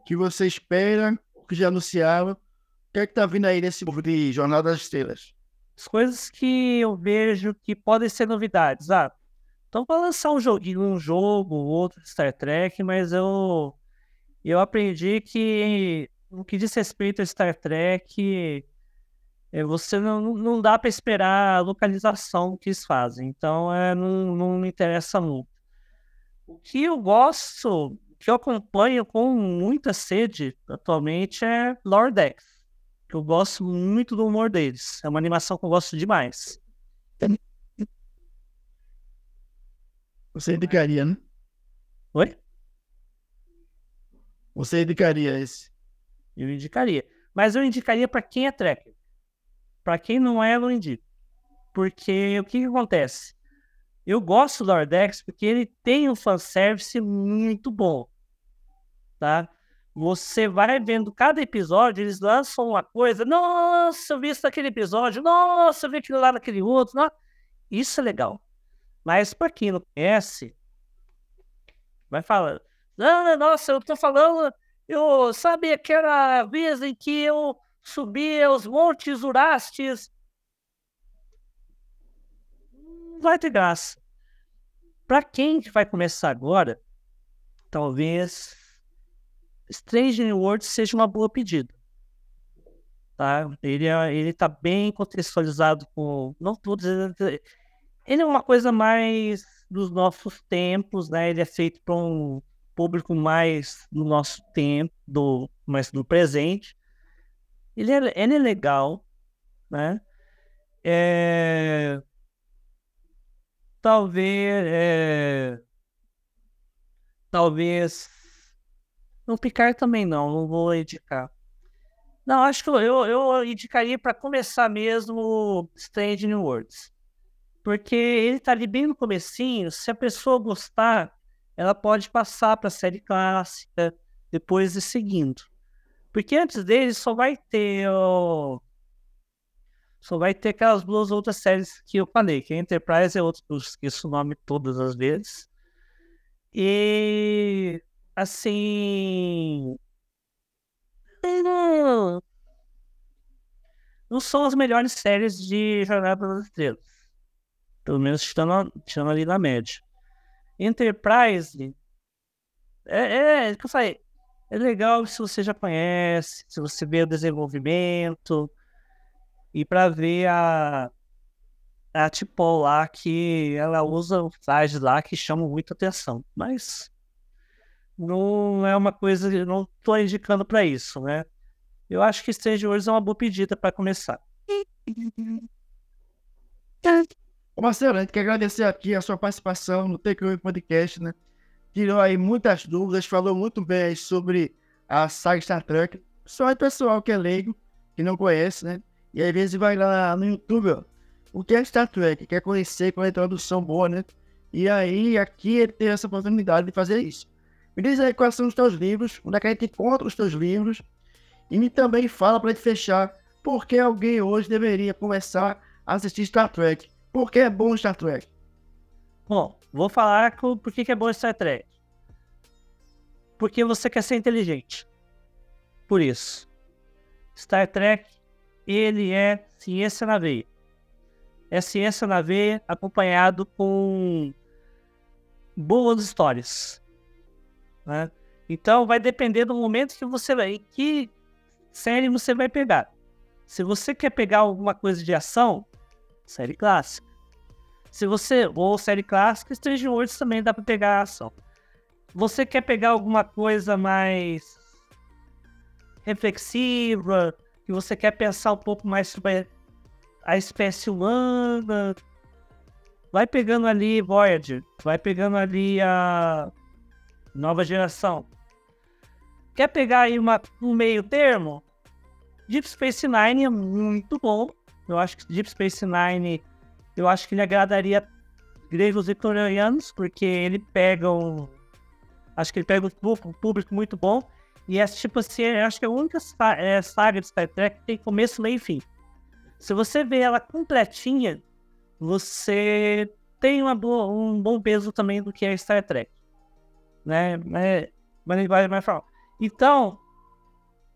Que você espera, que já anunciaram. O que é que tá vindo aí nesse novo de Jornada das Estrelas? As coisas que eu vejo que podem ser novidades. Ah, então, para lançar um joguinho, um jogo, outro de Star Trek, mas eu, eu aprendi que no que diz respeito a Star Trek, você não, não dá para esperar a localização que eles fazem. Então, é, não, não me interessa muito. O que eu gosto, que eu acompanho com muita sede atualmente é Lordex. Eu gosto muito do humor deles. É uma animação que eu gosto demais. Você indicaria, né? Oi? Você indicaria esse? Eu indicaria. Mas eu indicaria para quem é tracker. Para quem não é, não indico. Porque o que, que acontece? Eu gosto do Lordex porque ele tem um fanservice muito bom. Tá? Você vai vendo cada episódio, eles lançam uma coisa. Nossa, eu vi isso naquele episódio. Nossa, eu vi aquilo lá naquele outro. Nossa. Isso é legal. Mas para quem não conhece, vai falar, ah, nossa, eu tô falando, eu sabe aquela vez em que eu subi os montes Urastes? Não vai ter graça. Para quem vai começar agora, talvez Strange New World seja uma boa pedida. Tá? Ele, é, ele tá bem contextualizado com. Não todos. Ele é uma coisa mais dos nossos tempos, né? Ele é feito para um público mais do nosso tempo, do mais do presente. Ele é, ele é legal, né? É... Talvez, é... talvez não picar também não, não vou indicar. Não, acho que eu, eu indicaria para começar mesmo Strange New Worlds. Porque ele tá ali bem no comecinho, se a pessoa gostar, ela pode passar para a série clássica, depois ir seguindo. Porque antes dele só vai ter o... Só vai ter aquelas duas outras séries que eu falei, que a Enterprise é outro eu esqueço o nome todas as vezes. E assim. Não, não são as melhores séries de Jornada das Estrelas. Pelo menos estando ali na média. Enterprise, É, é, que eu falei. É legal se você já conhece, se você vê o desenvolvimento. E para ver a, a Tipol lá, que ela usa frases lá que chamam muita atenção. Mas não é uma coisa, não estou indicando para isso, né? Eu acho que Strange Worlds é uma boa pedida para começar. Ô Marcelo, a gente quer agradecer aqui a sua participação no Take Podcast, né? Tirou aí muitas dúvidas, falou muito bem sobre a saga Star Trek. Só é pessoal que é leigo, que não conhece, né? E às vezes vai lá no YouTube, ó. O que é Star Trek? Quer conhecer com a introdução boa, né? E aí, aqui ele tem essa oportunidade de fazer isso. Me diz aí quais são os teus livros, onde é que a gente encontra os teus livros. E me também fala para gente fechar por que alguém hoje deveria começar a assistir Star Trek. Por que é bom Star Trek? Bom, vou falar com, por que é bom Star Trek. Porque você quer ser inteligente. Por isso. Star Trek, ele é ciência na veia. É ciência na veia acompanhado com boas histórias. Né? Então vai depender do momento que você vai. Que série você vai pegar. Se você quer pegar alguma coisa de ação, série clássica. Se você. Ou série clássica, Strange Worlds também dá para pegar a ação. Você quer pegar alguma coisa mais reflexiva, que você quer pensar um pouco mais sobre a espécie humana, vai pegando ali Voyager, vai pegando ali a nova geração. Quer pegar aí uma, um meio termo? Deep Space Nine é muito bom. Eu acho que Deep Space Nine, eu acho que ele agradaria gregos e coreanos, porque ele pega um. Acho que ele pega um público muito bom. E é tipo assim, acho que é a única é, saga de Star Trek que tem começo, meio e fim. Se você vê ela completinha, você tem uma boa, um bom peso também do que é Star Trek né? Mas, mas ele vai mais falar. Então,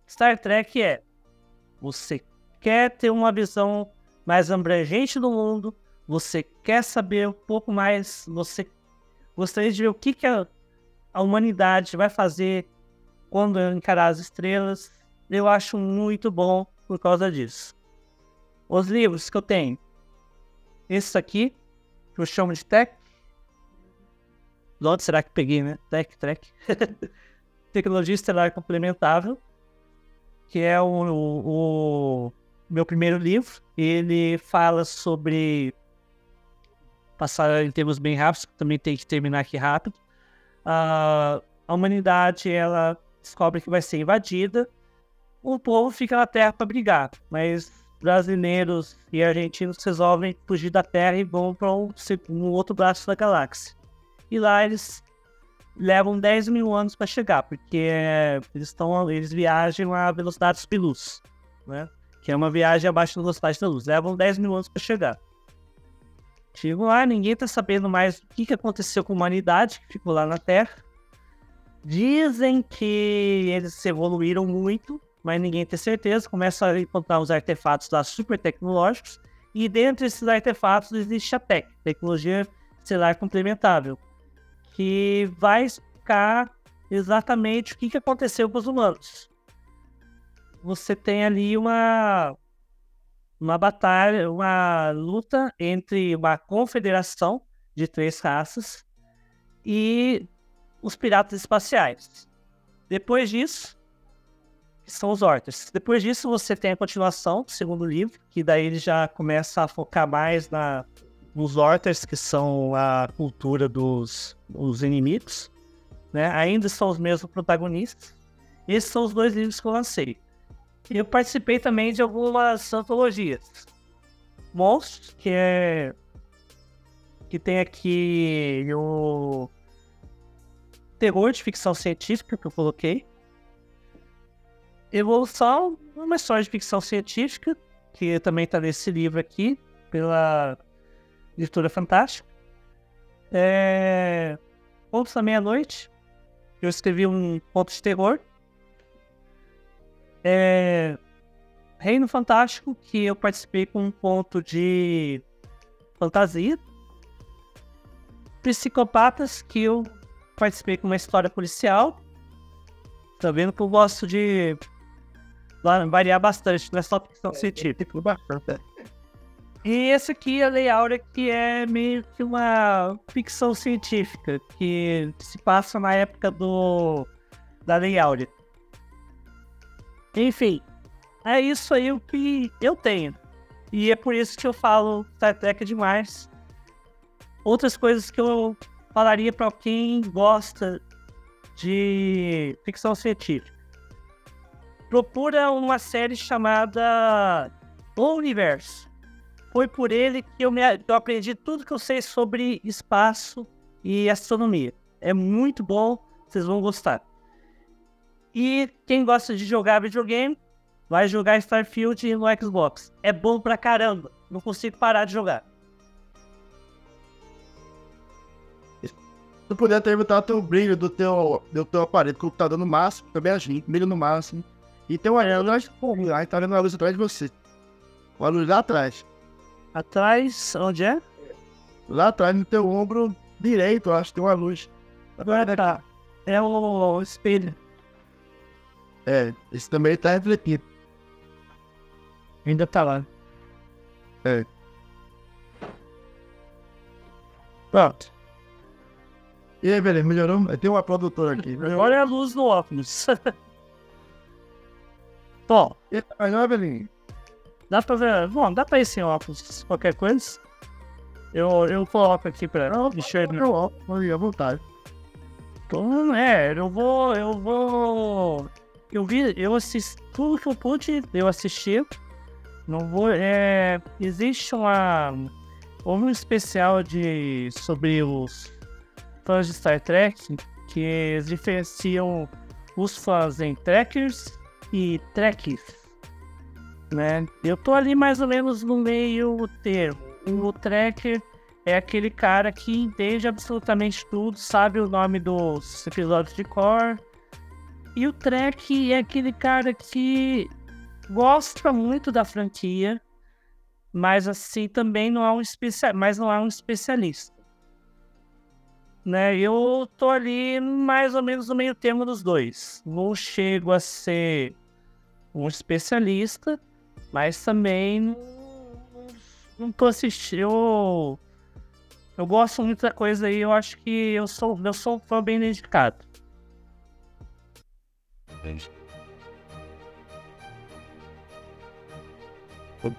Star Trek é você quer ter uma visão mais abrangente do mundo, você quer saber um pouco mais, você gostaria de ver o que, que a, a humanidade vai fazer quando encarar as estrelas. Eu acho muito bom por causa disso. Os livros que eu tenho, esse aqui, que eu chamo de Tech, de onde será que peguei, né? Tech, Trek. Tecnologia Estelar Complementável, que é o, o, o, meu primeiro livro. Ele fala sobre. Passar em termos bem rápidos, também tem que terminar aqui rápido. Uh, a humanidade ela descobre que vai ser invadida. O povo fica na Terra para brigar, mas brasileiros e argentinos resolvem fugir da Terra e vão para um, um outro braço da galáxia e lá eles levam 10 mil anos para chegar, porque eles, eles viajam a velocidade de luz, né? Que é uma viagem abaixo da velocidade da luz. Levam 10 mil anos para chegar. Chegam lá, ninguém tá sabendo mais o que, que aconteceu com a humanidade que ficou lá na Terra. Dizem que eles evoluíram muito, mas ninguém tem certeza. Começam a encontrar uns artefatos lá super tecnológicos. E dentro desses artefatos existe a TEC, tecnologia celular complementável, que vai explicar exatamente o que, que aconteceu com os humanos. Você tem ali uma uma batalha, uma luta entre uma confederação de três raças e os piratas espaciais. Depois disso, são os Orters. Depois disso, você tem a continuação do segundo livro, que daí ele já começa a focar mais na os Orters, que são a cultura dos, dos inimigos, né? ainda são os mesmos protagonistas. Esses são os dois livros que eu lancei. Eu participei também de algumas antologias. Monstros, que é. que tem aqui o. Terror de ficção científica que eu coloquei. Evolução, uma história de ficção científica, que também está nesse livro aqui, pela editora fantástica. É... Contos da Meia-Noite. Eu escrevi um conto de terror. É... Reino Fantástico, que eu participei com um conto de fantasia. Psicopatas, que eu participei com uma história policial. Tá vendo que eu gosto de variar bastante, não é só ficção científica. E esse aqui, a Lei Áurea, que é meio que uma ficção científica, que se passa na época do da Lei Áurea. Enfim, é isso aí o que eu tenho. E é por isso que eu falo Star Trek demais. Outras coisas que eu falaria para quem gosta de ficção científica. Procura uma série chamada O Universo. Foi por ele que eu, me, eu aprendi tudo que eu sei sobre espaço e astronomia. É muito bom, vocês vão gostar. E quem gosta de jogar videogame, vai jogar Starfield no Xbox. É bom pra caramba. Não consigo parar de jogar. Se puder ter o brilho do teu, do teu aparelho, computador no máximo, também ajuda, brilho no máximo. E tem uma luz, aí tá vendo uma luz atrás de você. Uma luz lá atrás. Atrás, onde é? Lá atrás, no teu ombro direito, acho que tem uma luz. Agora tá. É o, o espelho. É, esse também tá refletido. Ainda tá lá. É. Pronto. E aí, beleza, melhorou? Tem uma produtora aqui. Melhorou? Olha a luz no óculos. Bom. E aí, não, Evelyn? Dá pra ver. Bom, dá pra ir sem óculos, qualquer coisa. Eu, eu coloco aqui pra não, enxergar. Eu óculos, à vontade. Então, é, eu vou. Eu vou. Eu vi, eu assisti tudo que eu pude, eu assisti. Não vou. É, existe uma. Houve um especial de sobre os fãs de Star Trek que diferenciam os fãs em Trekkers e Trekkies. Né? Eu tô ali mais ou menos no meio termo. O Trekker é aquele cara que entende absolutamente tudo, sabe o nome dos episódios de core. E o Trek é aquele cara que gosta muito da franquia, mas assim também não é um especial, mas não é um especialista né? Eu tô ali mais ou menos no meio termo dos dois. Não chego a ser um especialista, mas também não, não tô assistindo. Eu, eu gosto muito da coisa aí, eu acho que eu sou, eu sou um fã bem dedicado.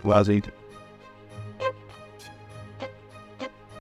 Quase